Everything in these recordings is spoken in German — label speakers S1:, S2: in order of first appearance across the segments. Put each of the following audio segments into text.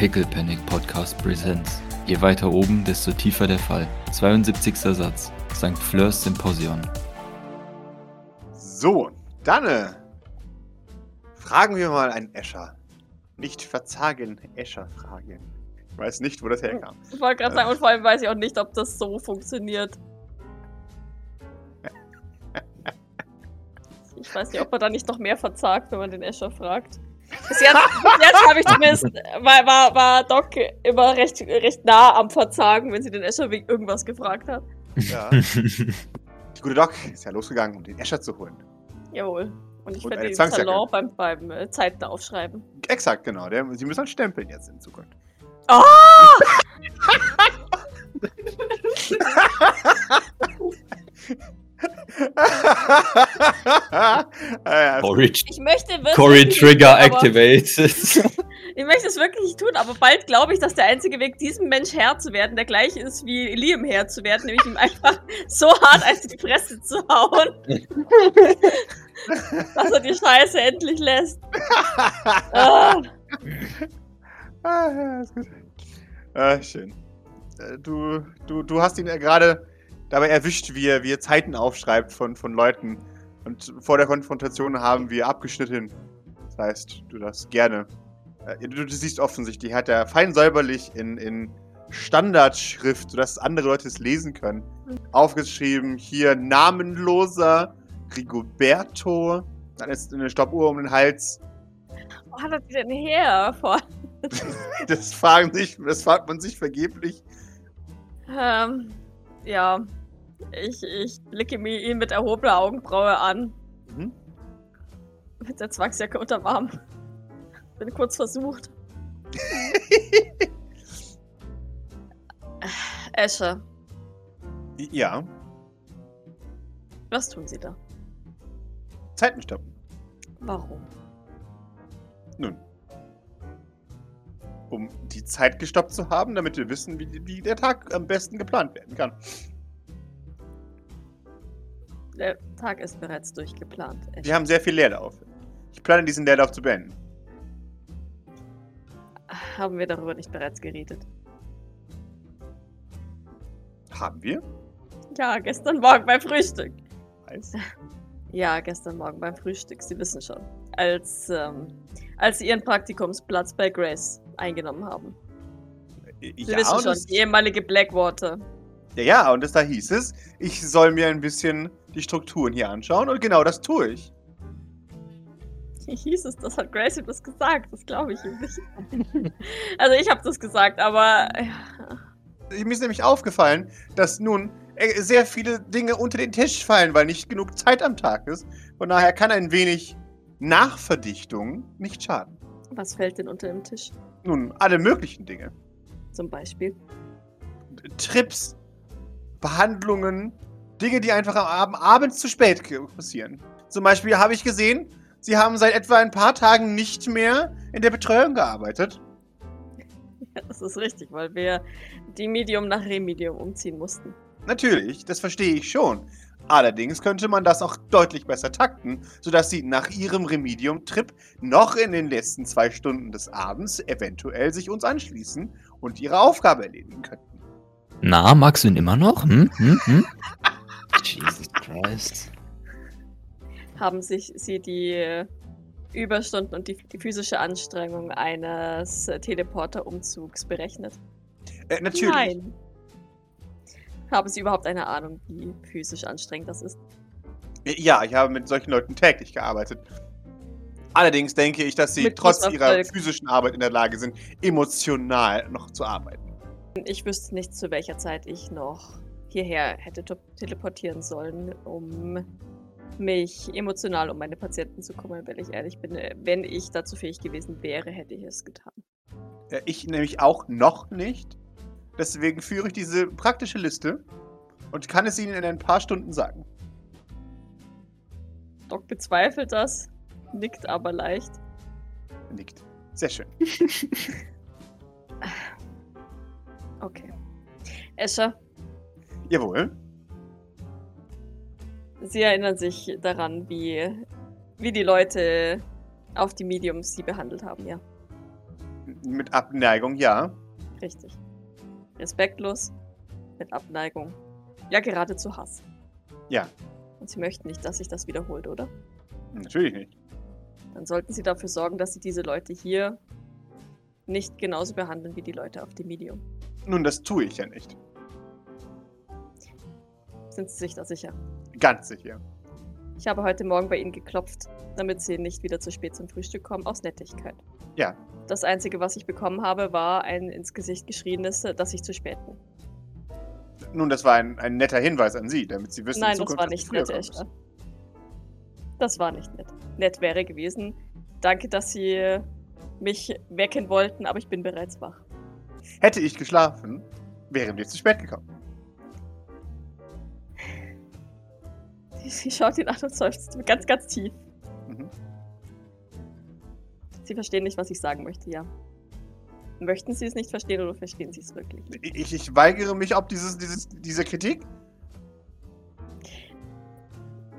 S1: Pickle Panic Podcast Presents. Je weiter oben, desto tiefer der Fall. 72. Satz. St. Fleurs Symposion.
S2: So, dann äh, fragen wir mal einen Escher. Nicht verzagen, Escher fragen. Ich weiß nicht, wo das herkam.
S3: Ich wollte gerade sagen, und vor allem weiß ich auch nicht, ob das so funktioniert. Ich weiß nicht, ob man da nicht noch mehr verzagt, wenn man den Escher fragt. Bis jetzt, jetzt habe ich zumindest, war, war, war Doc immer recht, recht nah am Verzagen, wenn sie den Escher wegen irgendwas gefragt hat.
S2: Ja. Die gute Doc ist ja losgegangen, um den Escher zu holen.
S3: Jawohl. Und ich werde den. Salon beim, beim äh, Zeiten aufschreiben.
S2: Exakt, genau. Der, sie müssen halt stempeln jetzt in Zukunft.
S3: Oh!
S2: ah, ja,
S1: Cory,
S3: Ich möchte wirklich.
S1: Cory
S3: nicht,
S1: Trigger
S3: aber-
S1: activated.
S3: Ich möchte es wirklich nicht tun, aber bald glaube ich, dass der einzige Weg, diesem Mensch Herr zu werden, der gleiche ist wie Liam Herr zu werden, nämlich ihm einfach so hart als die Fresse zu hauen, dass er die Scheiße endlich lässt. Ah,
S2: Ah, ja, ist gut. Ah, schön. Äh, Du, du, du hast ihn ja gerade dabei erwischt, wie er, wie er Zeiten aufschreibt von, von Leuten. Und vor der Konfrontation haben wir abgeschnitten. Das heißt, du darfst gerne. Äh, Du, du siehst offensichtlich, hat er fein säuberlich in, in Standardschrift, sodass andere Leute es lesen können, aufgeschrieben: hier namenloser Rigoberto. Dann ist eine Stoppuhr um den Hals.
S3: wo hat er die denn her? Vor,
S2: Das fragen sich, das fragt man sich vergeblich.
S3: ähm, ja, ich, ich blicke mir ihn mit erhobener Augenbraue an,
S2: Mhm.
S3: mit der Zwangsjacke unterm Arm. Bin kurz versucht. Esche,
S2: Ja,
S3: was tun Sie da?
S2: Zeiten stoppen.
S3: Warum?
S2: Nun. Um die Zeit gestoppt zu haben, damit wir wissen, wie, wie der Tag am besten geplant werden kann.
S3: Der Tag ist bereits durchgeplant. Esche.
S2: Wir haben sehr viel Leerlauf. Ich plane, diesen Leerlauf zu beenden.
S3: Haben wir darüber nicht bereits geredet?
S2: Haben wir?
S3: Ja, gestern Morgen beim Frühstück.
S2: Weiß.
S3: Ja, gestern Morgen beim Frühstück, Sie wissen schon. Als, ähm, als Sie Ihren Praktikumsplatz bei Grace eingenommen haben. Sie
S2: Ja,
S3: wissen schon, die ehemalige Blackwater.
S2: ja, ja, und das, da hieß es, ich soll mir ein bisschen die Strukturen hier anschauen und genau das tue ich.
S3: Wie hieß es? Das hat Grace ihm das gesagt. Das glaube ich ihm nicht. also ich habe das gesagt, aber ja,
S2: Mir ist nämlich aufgefallen, dass nun äh, sehr viele Dinge unter den Tisch fallen, weil nicht genug Zeit am Tag ist. Von daher kann ein wenig Nachverdichtung nicht schaden.
S3: was fällt denn unter dem Tisch?
S2: Nun, alle möglichen Dinge.
S3: Zum Beispiel.
S2: Trips, Behandlungen, Dinge, die einfach am Abend abends zu spät passieren. Zum Beispiel habe ich gesehen, Sie haben seit etwa ein paar Tagen nicht mehr in der Betreuung gearbeitet.
S3: Ja, das ist richtig, weil wir die Medium nach Remedium umziehen mussten.
S2: Natürlich, das verstehe ich schon. Allerdings könnte man das auch deutlich besser takten, sodass Sie nach Ihrem Remedium-Trip noch in den letzten zwei Stunden des Abends eventuell sich uns anschließen und Ihre Aufgabe erledigen könnten.
S1: Na, magst du ihn immer noch? Hm? Hm? Hm? Jesus Christ.
S3: Haben sich Sie die äh, Überstunden und die, die physische Anstrengung eines äh, Teleporter-Umzugs berechnet?
S2: Äh, natürlich.
S3: Nein. Haben Sie überhaupt eine Ahnung, wie physisch anstrengend das ist?
S2: Ja, ich habe mit solchen Leuten täglich gearbeitet. Allerdings denke ich, dass sie
S3: Mit
S2: trotz ihrer physischen Arbeit in der Lage sind, emotional noch zu arbeiten.
S3: Ich wüsste nicht, zu welcher Zeit ich noch hierher hätte te- teleportieren sollen, um mich emotional um meine Patienten zu kümmern, wenn ich ehrlich bin. Äh, Wenn ich dazu fähig gewesen wäre, hätte ich es getan.
S2: Äh, Ich nämlich auch noch nicht. Deswegen führe ich diese praktische Liste und kann es Ihnen in ein paar Stunden sagen.
S3: Doc bezweifelt das, nickt aber leicht.
S2: Nickt. Sehr schön.
S3: Okay. Escher,
S2: Jawohl.
S3: Sie erinnern sich daran, wie, wie die Leute auf die Mediums sie behandelt haben, ja.
S2: Mit Abneigung, ja.
S3: Richtig. Respektlos, mit Abneigung. Ja, geradezu Hass.
S2: Ja.
S3: Und Sie möchten nicht, dass sich das wiederholt, oder?
S2: Natürlich nicht.
S3: Dann sollten Sie dafür sorgen, dass Sie diese Leute hier nicht genauso behandeln wie die Leute auf dem Medium.
S2: Nun, das tue ich ja nicht.
S3: Sind Sie sich da sicher?
S2: Ganz sicher.
S3: Ich habe heute Morgen bei Ihnen geklopft, damit Sie nicht wieder zu spät zum Frühstück kommen, aus Nettigkeit.
S2: Ja.
S3: Das Einzige, was ich bekommen habe, war ein ins Gesicht geschrieenes, dass ich zu spät bin.
S2: Nun, das war ein, ein netter Hinweis an Sie, damit Sie wissen,
S3: Nein,
S2: in
S3: das
S2: Zukunft,
S3: war nicht nett, Esther. Das war nicht nett. Nett wäre gewesen. Danke, dass Sie mich wecken wollten, aber ich bin bereits wach.
S2: Hätte ich geschlafen, wären wir zu spät gekommen.
S3: Sie schaut ihn an und seufzt ganz, ganz tief.
S2: Mhm.
S3: Sie verstehen nicht, was ich sagen möchte, ja. Möchten Sie es nicht verstehen oder verstehen Sie es wirklich?
S2: Ich, ich weigere mich ob dieses, dieses, diese Kritik.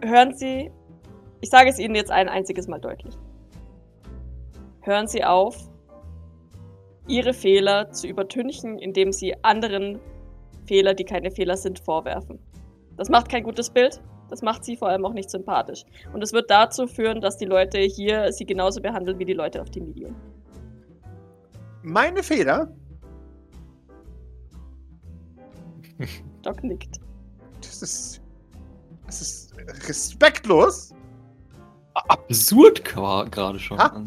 S3: Hören Sie, ich sage es Ihnen jetzt ein einziges Mal deutlich. Hören Sie auf, Ihre Fehler zu übertünchen, indem Sie anderen Fehler, die keine Fehler sind, vorwerfen. Das macht kein gutes Bild. Das macht Sie vor allem auch nicht sympathisch. Und es wird dazu führen, dass die Leute hier Sie genauso behandeln wie die Leute auf dem Medium.
S2: Meine Fehler,
S3: Doc nickt.
S2: das ist. Das ist respektlos.
S1: Absurd gerade schon.
S2: Ha?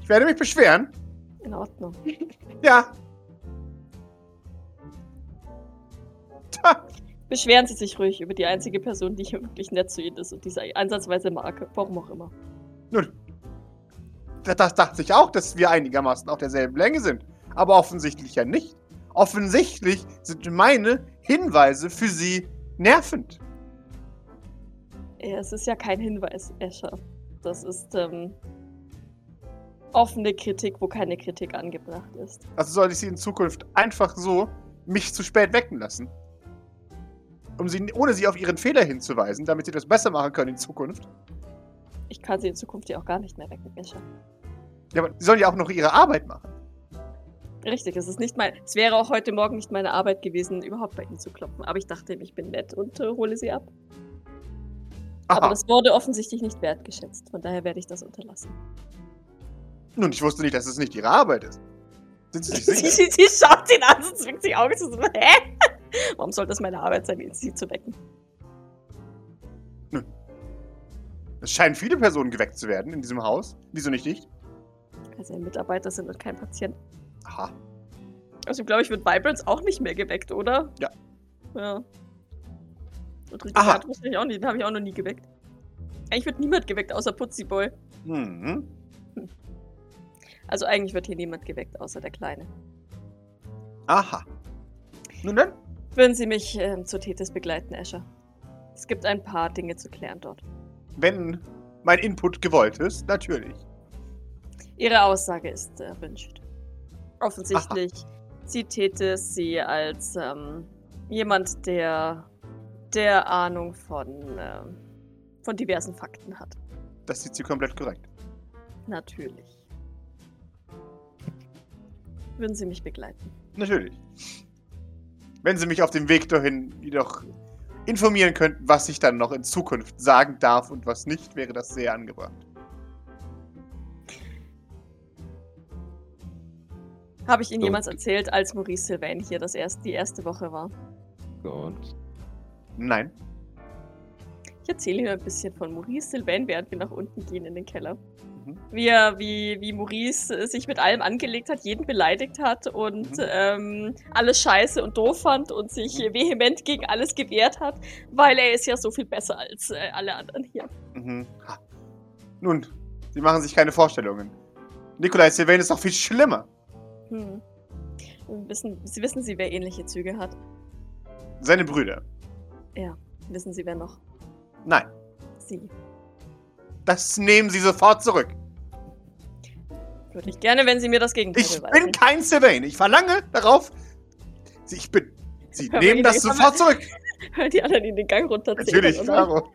S2: Ich werde mich beschweren.
S3: In Ordnung.
S2: Ja.
S3: Beschweren Sie sich ruhig über die einzige Person, die hier wirklich nett zu Ihnen ist und diese ansatzweise mag. Warum auch immer.
S2: nun. Das, das dachte ich auch, dass wir einigermaßen auf derselben Länge sind. Aber offensichtlich ja nicht. Offensichtlich sind meine Hinweise für Sie nervend.
S3: Ja, es ist ja kein Hinweis, Escher. Das ist ähm, offene Kritik, wo keine Kritik angebracht ist.
S2: Also soll ich Sie in Zukunft einfach so mich zu spät wecken lassen? Um sie, ohne Sie auf Ihren Fehler hinzuweisen, damit Sie das besser machen können in Zukunft.
S3: Ich kann sie in Zukunft ja auch gar nicht mehr wecken, Escher.
S2: Ja, aber Sie sollen ja auch noch Ihre Arbeit machen.
S3: Richtig, es ist nicht mein. Es wäre auch heute Morgen nicht meine Arbeit gewesen, überhaupt bei Ihnen zu klopfen. Aber ich dachte, ich bin nett und äh, hole sie ab. Aber
S2: Aha.
S3: das wurde offensichtlich nicht wertgeschätzt. Von daher werde ich das unterlassen.
S2: Nun, ich wusste nicht, dass es nicht Ihre Arbeit ist. Sind Sie sich
S3: Sie,
S2: sicher?
S3: sie, sie schaut ihn an und zwingt die Augen zu. Hä? Warum soll das meine Arbeit sein, ihn sie zu wecken?
S2: Es scheinen viele Personen geweckt zu werden in diesem Haus. Wieso nicht ich?
S3: Weil sie ein Mitarbeiter sind und kein Patient.
S2: Aha.
S3: Also, glaube ich, wird Vibrance auch nicht mehr geweckt, oder?
S2: Ja.
S3: Ja. Und hat wahrscheinlich auch nicht. Den habe ich auch noch nie geweckt. Eigentlich wird niemand geweckt, außer Putzi Boy.
S2: Mhm.
S3: Also, eigentlich wird hier niemand geweckt, außer der Kleine.
S2: Aha. Nun dann,
S3: Würden Sie mich ähm, zur Tethys begleiten, Escher? Es gibt ein paar Dinge zu klären dort.
S2: wenn mein Input gewollt ist, natürlich.
S3: Ihre Aussage ist erwünscht. Offensichtlich sieht Tethys sie als ähm, jemand, der der Ahnung von, ähm, von diversen Fakten hat.
S2: Das sieht sie komplett korrekt.
S3: Natürlich. Würden Sie mich begleiten?
S2: Natürlich. Wenn Sie mich auf dem Weg dahin jedoch informieren könnten, was ich dann noch in Zukunft sagen darf und was nicht, wäre das sehr angebracht.
S3: Habe ich Ihnen
S1: So.
S3: jemals erzählt, als Maurice Sylvain hier das erst, die erste Woche war?
S1: Gott.
S2: Nein.
S3: Ich erzähle Ihnen ein bisschen von Maurice Sylvain, während wir nach unten gehen in den Keller.
S2: Mhm.
S3: Wie, er, wie, wie Maurice äh, sich mit allem angelegt hat, jeden beleidigt hat und
S2: Mhm.
S3: ähm, alles scheiße und doof fand und sich
S2: Mhm.
S3: vehement gegen alles gewehrt hat, weil er ist ja so viel besser als äh, alle anderen hier.
S2: Mhm. Nun, Sie machen sich keine Vorstellungen. Nikolai Sylvain ist doch viel schlimmer.
S3: Hm. Wissen, Sie wissen Sie, wer ähnliche Züge hat?
S2: Seine Brüder.
S3: Wissen Sie, wer noch?
S2: Nein.
S3: Sie.
S2: Das nehmen Sie sofort zurück.
S3: Würde ich gerne, wenn Sie mir das Gegenteil
S2: Ich
S3: beweisen.
S2: bin kein Sylvain. Ich verlange darauf. Sie, ich bin. Sie
S3: Hör
S2: nehmen das sofort zurück.
S3: Hören die anderen in den Gang runterziehen.
S2: Natürlich, klaro.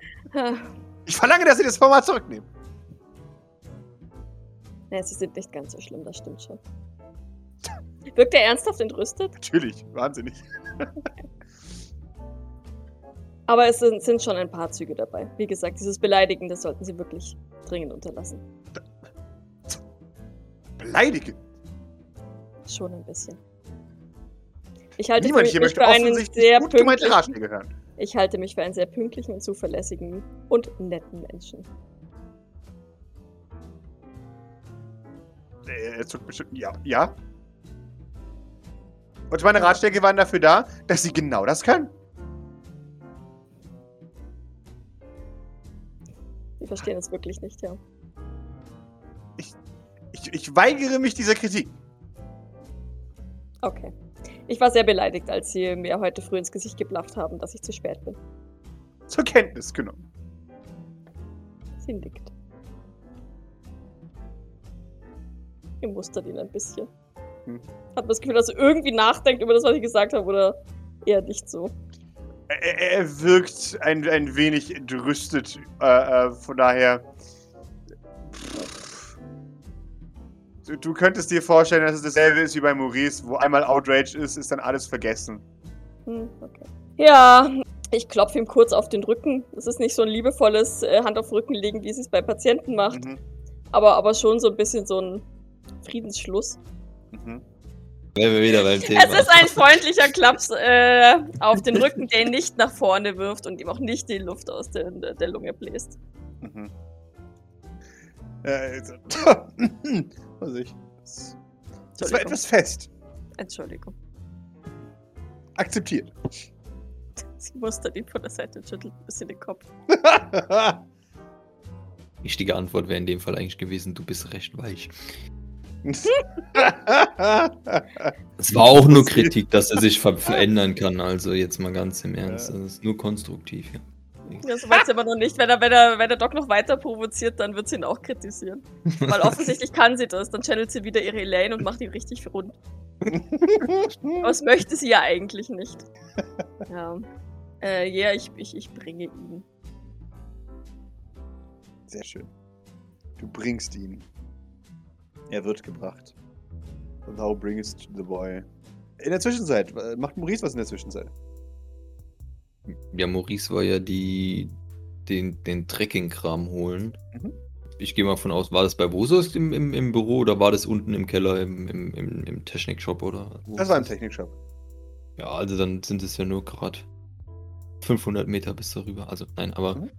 S2: Ich verlange, dass Sie das Format zurücknehmen.
S3: Ja, sie sind nicht ganz so schlimm, das stimmt schon. Wirkt er ernsthaft entrüstet?
S2: Natürlich, wahnsinnig.
S3: Aber es sind, sind schon ein paar Züge dabei. Wie gesagt, dieses Beleidigen, das sollten sie wirklich dringend unterlassen.
S2: Beleidigen.
S3: Schon ein bisschen. Ich halte
S2: Niemand
S3: mich,
S2: hier möchte
S3: für einen sehr
S2: gut gemeinte
S3: pünktlichen,
S2: Ratschläge hören.
S3: ich halte mich für einen sehr pünktlichen und zuverlässigen und netten Menschen.
S2: Er zuckt bestimmt. Ja. Ja. Und meine Ratschläge waren dafür da, dass sie genau das können.
S3: Sie verstehen es wirklich nicht, ja.
S2: Ich, ich weigere mich dieser Kritik.
S3: Okay. Ich war sehr beleidigt, als sie mir heute früh ins Gesicht geblafft haben, dass ich zu spät bin.
S2: Zur Kenntnis genommen.
S3: Sie nickt. Ihr mustert ihn ein bisschen.
S2: Hm.
S3: Hat man das Gefühl, dass er irgendwie nachdenkt über das, was ich gesagt habe, oder eher nicht so?
S2: Er, er wirkt ein, ein wenig entrüstet. Äh, äh, von daher. Du, du könntest dir vorstellen, dass es dasselbe ist wie bei Maurice, wo einmal Outrage ist, ist dann alles vergessen.
S3: Hm, okay. Ja, ich klopfe ihm kurz auf den Rücken. Es ist nicht so ein liebevolles äh, Hand auf Rücken legen, wie sie es bei Patienten macht,
S2: Mhm.
S3: aber, aber schon so ein bisschen so ein Friedensschluss.
S2: Mhm.
S1: Wären wir wieder beim Thema.
S3: Es ist ein freundlicher Klaps äh, auf den Rücken, der ihn nicht nach vorne wirft und ihm auch nicht die Luft aus der, der Lunge bläst.
S2: Mhm. Äh, also, Vorsicht. Das, das war etwas fest.
S3: Entschuldigung.
S2: Akzeptiert.
S3: Sie mustert ihn von der Seite und schüttelt ein bisschen den Kopf.
S1: Richtige Antwort wäre in dem Fall eigentlich gewesen, du bist recht weich. Es war auch nur Kritik, dass er sich ver verändern kann. Also jetzt mal ganz im Ernst. Das ist nur konstruktiv. Ja.
S3: Weit sind wir noch nicht. Wenn er, wenn, er, wenn der Doc noch weiter provoziert, dann wird sie ihn auch kritisieren. Weil offensichtlich kann sie das. Dann channelt sie wieder ihre Elaine und macht ihn richtig rund. Aber das möchte sie ja eigentlich nicht. Ja. Äh, ja, ich, ich, ich bringe ihn.
S2: Sehr schön. Du bringst ihn. Er wird gebracht. Thou bringest the boy. In der Zwischenzeit, macht Maurice was in der Zwischenzeit?
S1: Ja, Maurice war ja die den, den Trekking-Kram holen.
S2: Mhm.
S1: Ich gehe mal von aus, war das bei Bosos im, im, im Büro oder war das unten im Keller im, im, im, im Technikshop oder?
S2: Das war im Technikshop.
S1: Ja, also dann sind es ja nur gerade 500 Meter bis darüber. Also nein, aber
S2: Mhm.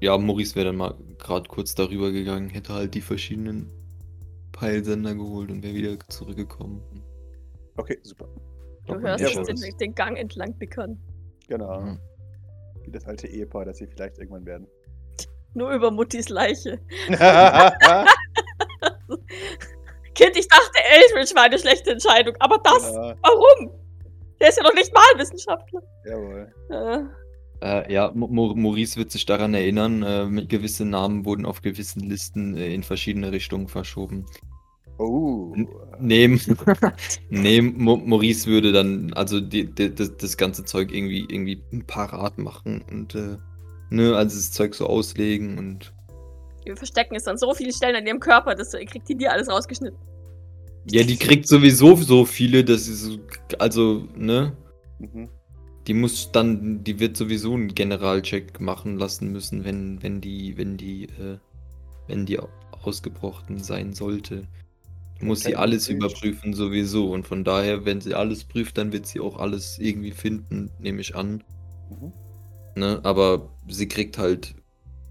S1: ja, Maurice wäre dann mal gerade kurz darüber gegangen, hätte halt die verschiedenen Peilsender geholt und wäre wieder zurückgekommen.
S2: Okay, super.
S3: Du hörst den, den Gang entlang bickern.
S2: Genau.
S1: Mhm.
S2: Wie das alte Ehepaar, das sie vielleicht irgendwann werden.
S3: Nur über Muttis Leiche. Kind, ich dachte, Eldridge war eine schlechte Entscheidung. Aber das,
S2: ja,
S3: warum? Der ist ja noch nicht mal Wissenschaftler.
S2: jawohl.
S3: Äh,
S1: Äh, ja, Maurice wird sich daran erinnern, äh, mit gewisse Namen wurden auf gewissen Listen äh, in verschiedene Richtungen verschoben.
S2: Oh.
S1: N- Neben, neben Mo Maurice würde dann also die, die, das, das ganze Zeug irgendwie irgendwie parat machen und äh, ne, also das Zeug so auslegen und
S3: wir verstecken es an so vielen Stellen an ihrem Körper, das kriegt die dir alles rausgeschnitten.
S1: ja, die kriegt sowieso so viele, dass sie so, also ne,
S2: Mhm.
S1: die muss dann, die wird sowieso einen Generalcheck machen lassen müssen, wenn wenn die wenn die äh, wenn die ausgebrochen sein sollte. Muss sie alles überprüfen sowieso und von daher, wenn sie alles prüft, dann wird sie auch alles irgendwie finden, nehme ich an.
S2: Mhm.
S1: Ne? Aber sie kriegt halt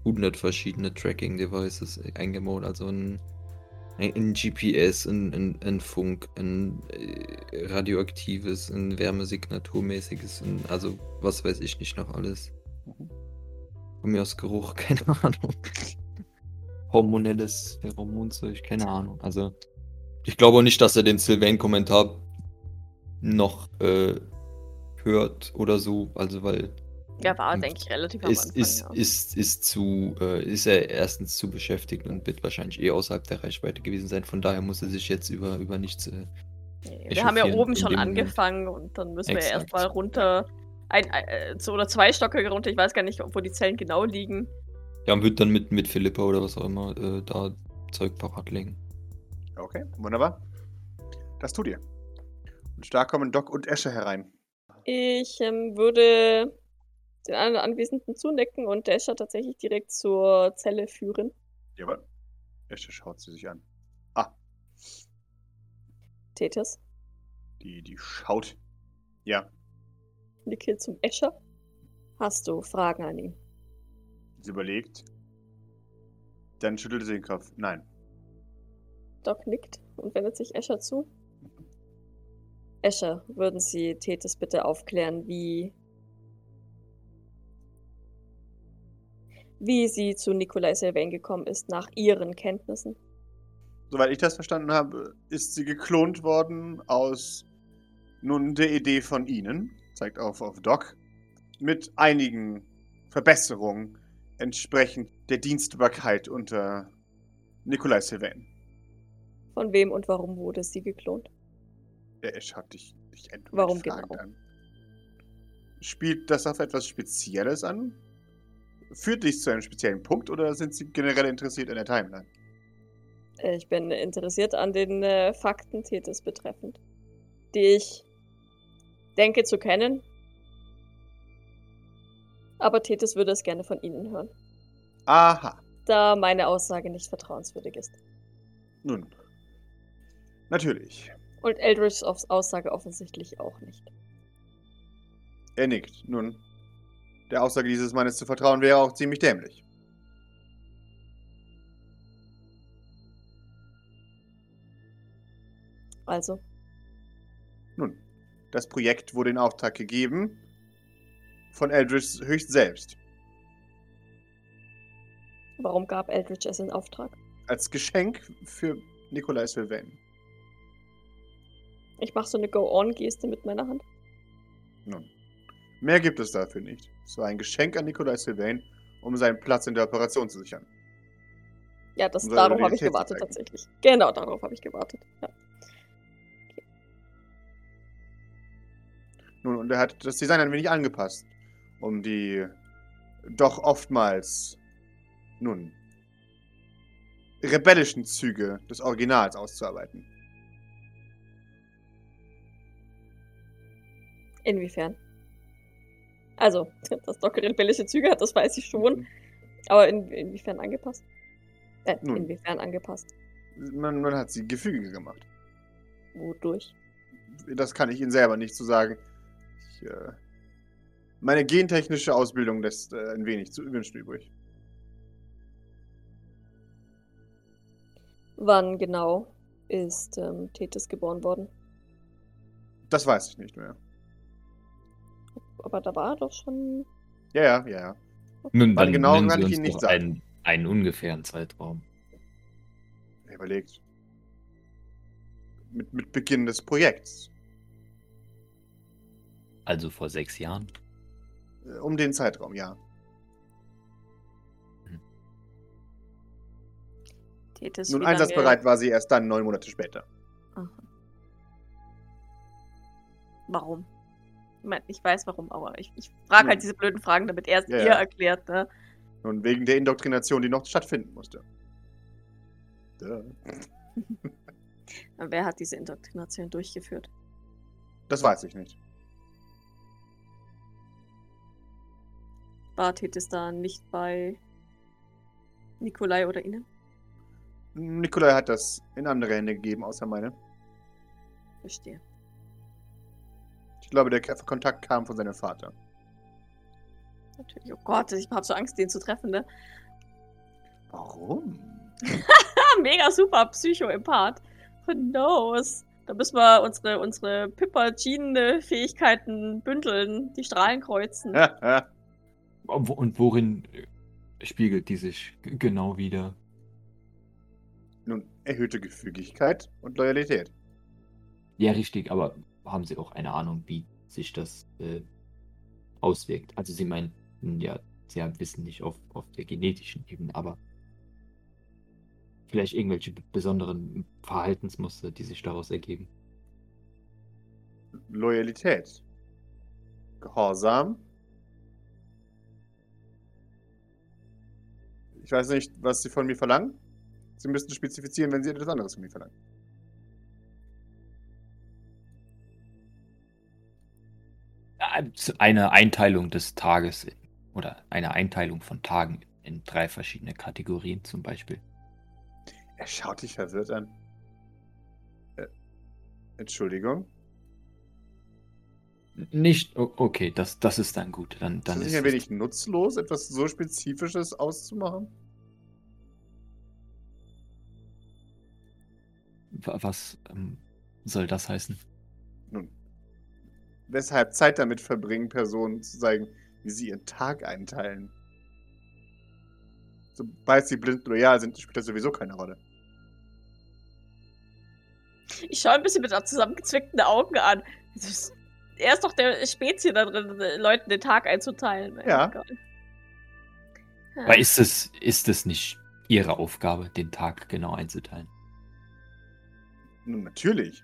S1: 100 verschiedene Tracking-Devices eingebaut, also ein, ein, GPS, ein, ein, ein Funk, ein äh, radioaktives, ein Wärmesignaturmäßiges, ein, also was weiß ich nicht noch alles.
S2: Mhm.
S1: Von mir aus Geruch, keine Ahnung. Hormonelles Pheromonzeug, keine Ahnung. Also ich glaube auch nicht, dass er den Sylvain-Kommentar noch äh, hört oder so, also weil
S3: Ja, war, denke ich, relativ am
S1: ist,
S3: Anfang.
S1: ist,
S3: ja.
S1: ist, ist zu, äh, ist er erstens zu beschäftigt und wird wahrscheinlich eh außerhalb der Reichweite gewesen sein. Von daher muss er sich jetzt über, über nichts. Äh,
S3: Nee, wir haben ja oben schon
S1: Moment.
S3: angefangen und dann müssen wir
S1: Exakt.
S3: erstmal runter. Ein, äh, so oder zwei Stockwerke runter. Ich weiß gar nicht, wo die Zellen genau liegen.
S1: ja, und wird dann mit, mit Philippa oder was auch immer äh, da Zeug parat legen.
S2: Okay, wunderbar. Das tut ihr. Und stark kommen Doc und Esche herein.
S3: Ich ähm, würde den anderen Anwesenden zunicken und Dasher tatsächlich direkt zur Zelle führen.
S2: Jawohl. Esche schaut sie sich an. Ah,
S3: Tethys,
S2: die, die schaut. Ja,
S3: nicke zum Escher. Hast du Fragen an ihn?
S2: sie überlegt. Dann schüttelt sie den Kopf. Nein.
S3: Doc nickt und wendet sich Escher zu. Escher, würden Sie Tethys bitte aufklären, wie. wie sie zu Nikolai Sylvain gekommen ist, nach Ihren Kenntnissen?
S2: Soweit ich das verstanden habe, ist sie geklont worden aus nun der Idee von Ihnen, zeigt auf, auf Doc, mit einigen Verbesserungen entsprechend der Dienstbarkeit unter Nikolai Sylvain.
S3: Von wem und warum wurde sie geklont?
S2: Der Esch hat dich, dich endlich
S3: Warum
S2: fragend
S3: genau?
S2: an. Spielt das auf etwas Spezielles an? Führt dich zu einem speziellen Punkt oder sind Sie generell interessiert in der Timeline?
S3: Äh, Ich bin interessiert an den äh, Fakten Tethys betreffend, die ich denke zu kennen. Aber Tethys würde es gerne von Ihnen hören,
S2: Aha.
S3: da meine Aussage nicht vertrauenswürdig ist.
S2: Nun. Natürlich.
S3: Und Eldridge's Aus- Aussage offensichtlich auch nicht.
S2: Er nickt. Nun, der Aussage dieses Mannes zu vertrauen wäre auch ziemlich dämlich.
S3: Also,
S2: Nun, das Projekt wurde in Auftrag gegeben von Eldridge höchst selbst.
S3: warum gab Eldridge es in Auftrag?
S2: Als Geschenk für Nikolai Sylvain.
S3: Ich mache so eine Go-On-Geste mit meiner Hand.
S2: Nun, mehr gibt es dafür nicht. Es war ein Geschenk an Nikolai Sylvain, um seinen Platz in der Operation zu sichern.
S3: Ja, das,
S2: Um
S3: darauf habe ich gewartet tatsächlich. Genau, darauf habe ich gewartet. Ja.
S2: Nun, und er hat das Design ein wenig angepasst, um die doch oftmals, nun, rebellischen Züge des Originals auszuarbeiten.
S3: Inwiefern? Also, dass Doc rebellische Züge hat, das weiß ich schon. Aber in, inwiefern angepasst? Äh,
S2: Nun.
S3: inwiefern angepasst?
S2: Man, man hat sie gefügiger gemacht.
S3: Wodurch?
S2: Das kann ich Ihnen selber nicht zu sagen. Ich, äh, meine gentechnische Ausbildung lässt äh, ein wenig zu wünschen übrig.
S3: Wann genau ist ähm, Tethys geboren worden?
S2: Das weiß ich nicht mehr.
S3: Aber da war er doch schon.
S2: Ja, ja, ja, ja.
S1: Nun,
S2: Wann
S1: dann
S2: genau
S1: nennen
S2: kann
S1: Sie
S2: ich
S1: uns
S2: Ihnen nicht sagen.
S1: Einen, einen ungefähren Zeitraum.
S2: Er Überlegt. Mit, mit Beginn des Projekts.
S1: Also vor sechs Jahren.
S2: Äh, Um den Zeitraum, ja.
S3: Tethys.
S2: Nun, einsatzbereit war sie erst dann, neun Monate später.
S3: Aha. Warum? Ich meine, ich weiß warum, aber ich, ich frage halt diese blöden Fragen, damit er es
S2: Ja,
S3: ihr
S2: ja.
S3: erklärt, ne?
S2: Nun, wegen der Indoktrination, die noch stattfinden musste.
S3: Und Wer hat diese Indoktrination durchgeführt?
S2: Das weiß ich nicht.
S3: War Tethys da nicht bei Nikolai oder Ihnen?
S2: Nikolai hat das in andere Hände gegeben, außer meine.
S3: Verstehe.
S2: Ich glaube, der Kontakt kam von seinem Vater.
S3: Natürlich. Oh Gott, ich habe so Angst, den zu treffen, ne?
S2: Warum?
S3: Mega super Psycho-Empath. Who knows? Da müssen wir unsere, unsere Pippa-Jean-Fähigkeiten bündeln, die Strahlen kreuzen.
S1: Und worin äh, spiegelt die sich genau wieder?
S2: Nun, erhöhte Gefügigkeit und Loyalität.
S1: Ja, richtig, aber haben Sie auch eine Ahnung, wie sich das äh, auswirkt? Also Sie meinen, ja, Sie haben Wissen nicht auf, auf der genetischen Ebene, aber vielleicht irgendwelche besonderen Verhaltensmuster, die sich daraus ergeben.
S2: Loyalität. Gehorsam. Ich weiß nicht, was Sie von mir verlangen. Sie müssten spezifizieren, wenn Sie etwas anderes von mir verlangen.
S1: Eine Einteilung des Tages in, oder eine Einteilung von Tagen in drei verschiedene Kategorien zum Beispiel.
S2: Er schaut dich verwirrt an. Äh, Entschuldigung.
S1: Nicht, okay, das, das ist dann gut. Dann,
S2: Ist
S1: dann
S2: es
S1: ist
S2: nicht ein
S1: es-
S2: wenig nutzlos, etwas so Spezifisches auszumachen?
S1: wa- was ähm, soll das heißen?
S2: Weshalb Zeit damit verbringen, Personen zu zeigen, wie sie ihren Tag einteilen? Sobald sie blind loyal sind, spielt das sowieso keine Rolle.
S3: Ich schaue ein bisschen mit zusammengezwickten Augen an. Er ist doch der Spezie da drin, den Leuten den Tag einzuteilen. Mein
S2: Ja.
S3: Gott. Ja.
S1: Aber ist es, ist es nicht Ihre Aufgabe, den Tag genau einzuteilen?
S2: Nun, natürlich.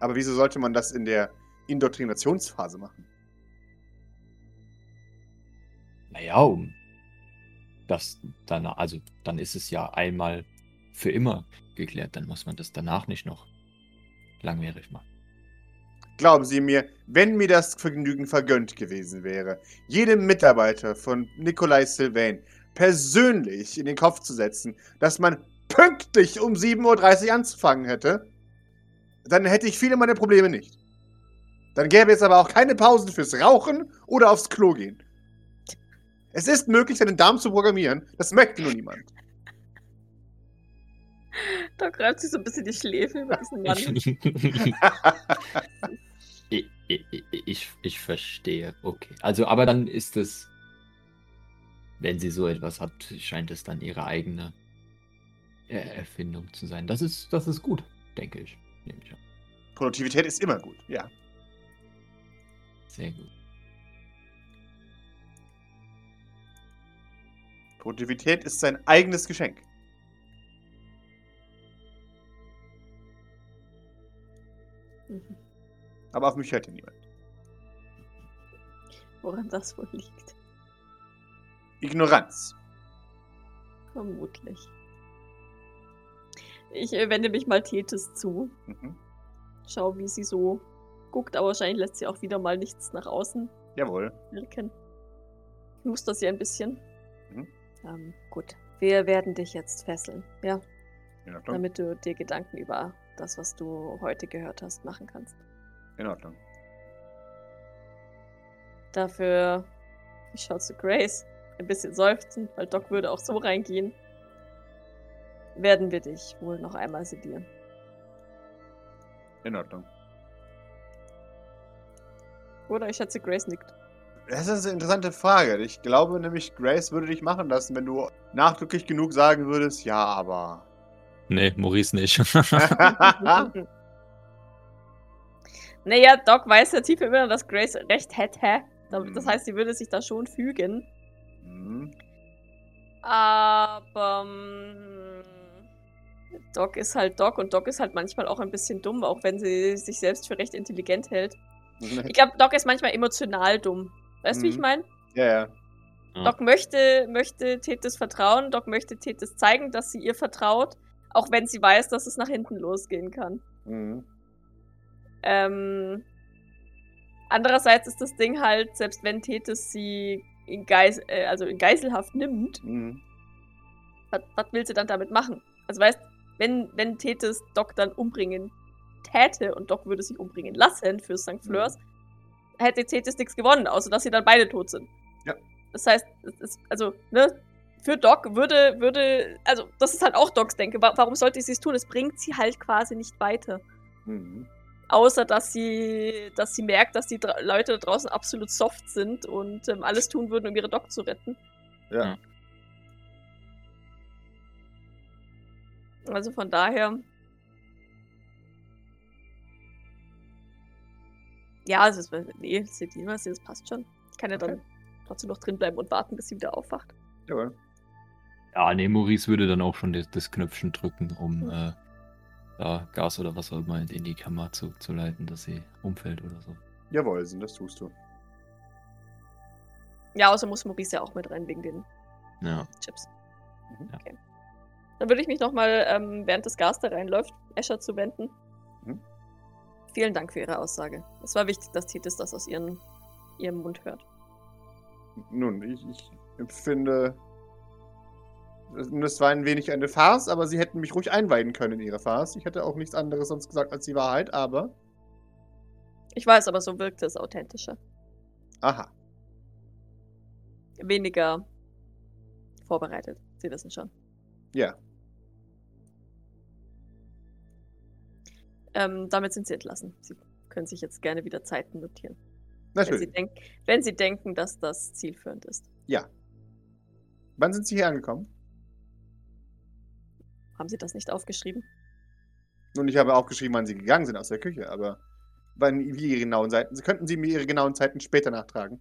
S2: Aber wieso sollte man das in der Indoktrinationsphase machen?
S1: Naja, um das danach, also dann ist es ja einmal für immer geklärt, dann muss man das danach nicht noch langwierig machen.
S2: Glauben Sie mir, wenn mir das Vergnügen vergönnt gewesen wäre, jedem Mitarbeiter von Nikolai Sylvain persönlich in den Kopf zu setzen, dass man pünktlich um 7.30 Uhr anzufangen hätte, dann hätte ich viele meiner Probleme nicht. Dann gäbe es aber auch keine Pausen fürs Rauchen oder aufs Klo gehen. Es ist möglich, seinen Darm zu programmieren. Das möchte nur niemand.
S3: Da greift sich so ein bisschen die Schläfe über diesen Mann.
S1: ich, ich, ich, ich verstehe. Okay. Also, aber dann ist es, wenn sie so etwas hat, scheint es dann ihre eigene Erfindung zu sein. Das ist, das ist gut, denke ich. Nehme ich an.
S2: Produktivität ist immer gut, ja.
S1: Sehr gut.
S2: Produktivität ist sein eigenes Geschenk.
S3: Mhm.
S2: Aber auf mich hört ja niemand.
S3: Woran das wohl liegt.
S2: Ignoranz.
S3: Vermutlich. Ich äh, wende mich mal Tethys zu.
S2: Mhm.
S3: Schau, wie sie so guckt, aber wahrscheinlich lässt sie auch wieder mal nichts nach außen
S2: Jawohl.
S3: wirken. Ich muster sie ein bisschen.
S2: Mhm.
S3: Ähm, gut. Wir werden dich jetzt fesseln, ja,
S2: In Ordnung.
S3: damit du dir Gedanken über das, was du heute gehört hast, machen kannst.
S2: In Ordnung.
S3: Dafür, ich schaue zu Grace, ein bisschen seufzen, weil Doc würde auch so reingehen. Werden wir dich wohl noch einmal sedieren.
S2: In Ordnung.
S3: Oder ich schätze, Grace nickt.
S2: Das ist eine interessante Frage. Ich glaube nämlich, Grace würde dich machen lassen, wenn du nachdrücklich genug sagen würdest, ja, aber.
S1: Nee, Maurice nicht.
S3: naja, Doc weiß ja tief im Inneren, dass Grace recht hätte. Das
S2: Mhm.
S3: heißt, sie würde sich da schon fügen.
S2: Hm.
S3: Aber ähm, Doc ist halt Doc und Doc ist halt manchmal auch ein bisschen dumm, auch wenn sie sich selbst für recht intelligent hält. Ich glaube, Doc ist manchmal emotional dumm. Weißt du, wie ich
S2: Mhm.
S3: meine?
S2: Ja, ja.
S1: Ja.
S3: Doc möchte, möchte Tethys vertrauen, Doc möchte Tethys zeigen, dass sie ihr vertraut, auch wenn sie weiß, dass es nach hinten losgehen kann.
S2: Mhm.
S3: Ähm, andererseits ist das Ding halt, selbst wenn Tethys sie in, Geis äh, also in Geiselhaft nimmt,
S2: Mhm.
S3: was, was will sie dann damit machen? Also weißt, wenn, wenn Tethys Doc dann umbringen täte und Doc würde sich umbringen lassen für St. Fleurs, hätte Tethys nichts gewonnen, außer dass sie dann beide tot sind.
S2: Ja.
S3: Das heißt, es ist, also, ne, für Doc würde, würde, also, das ist halt auch Docs Denke. Wa- Warum sollte sie es tun? Es bringt sie halt quasi nicht weiter.
S2: Mhm.
S3: Außer, dass sie, dass sie merkt, dass die dra Leute da draußen absolut soft sind und ähm, alles tun würden, um ihre Doc zu retten.
S2: Ja.
S3: Also von daher. Ja, es ist. Nee, Sedina, das passt schon. Ich kann ja
S2: Okay.
S3: dann trotzdem noch drin bleiben und warten, bis sie wieder aufwacht.
S2: Jawohl.
S1: Ja, nee, Maurice würde dann auch schon das, das Knöpfchen drücken, um
S3: Mhm.
S1: äh, da Gas oder was auch immer in die Kammer zu, zu leiten, dass sie umfällt oder so.
S2: Jawohl, Sinn, das tust du.
S3: Ja, außer muss Maurice ja auch mit rein wegen den
S1: Ja.
S3: Chips.
S2: Mhm.
S3: Okay. Dann würde ich mich nochmal, ähm, während das Gas da reinläuft, Escher zuwenden.
S2: Mhm.
S3: Vielen Dank für Ihre Aussage. Es war wichtig, dass Titus das aus ihren, ihrem Mund hört.
S2: Nun, ich, ich empfinde. Das war ein wenig eine Farce, aber sie hätten mich ruhig einweihen können in ihre Farce. Ich hätte auch nichts anderes sonst gesagt als die Wahrheit, aber.
S3: Ich weiß, aber so wirkte es authentischer.
S2: Aha.
S3: Weniger vorbereitet. Sie wissen schon.
S2: Ja.
S3: Ähm, damit sind Sie entlassen. Sie können sich jetzt gerne wieder Zeiten notieren. Wenn Sie,
S2: Natürlich.
S3: denk wenn Sie denken, dass das zielführend ist.
S2: Ja. Wann sind Sie hier angekommen?
S3: Haben Sie das nicht aufgeschrieben?
S2: Nun, ich habe aufgeschrieben, wann Sie gegangen sind aus der Küche, aber wann, wie Ihre genauen Zeiten. Sie könnten Sie mir Ihre genauen Zeiten später nachtragen.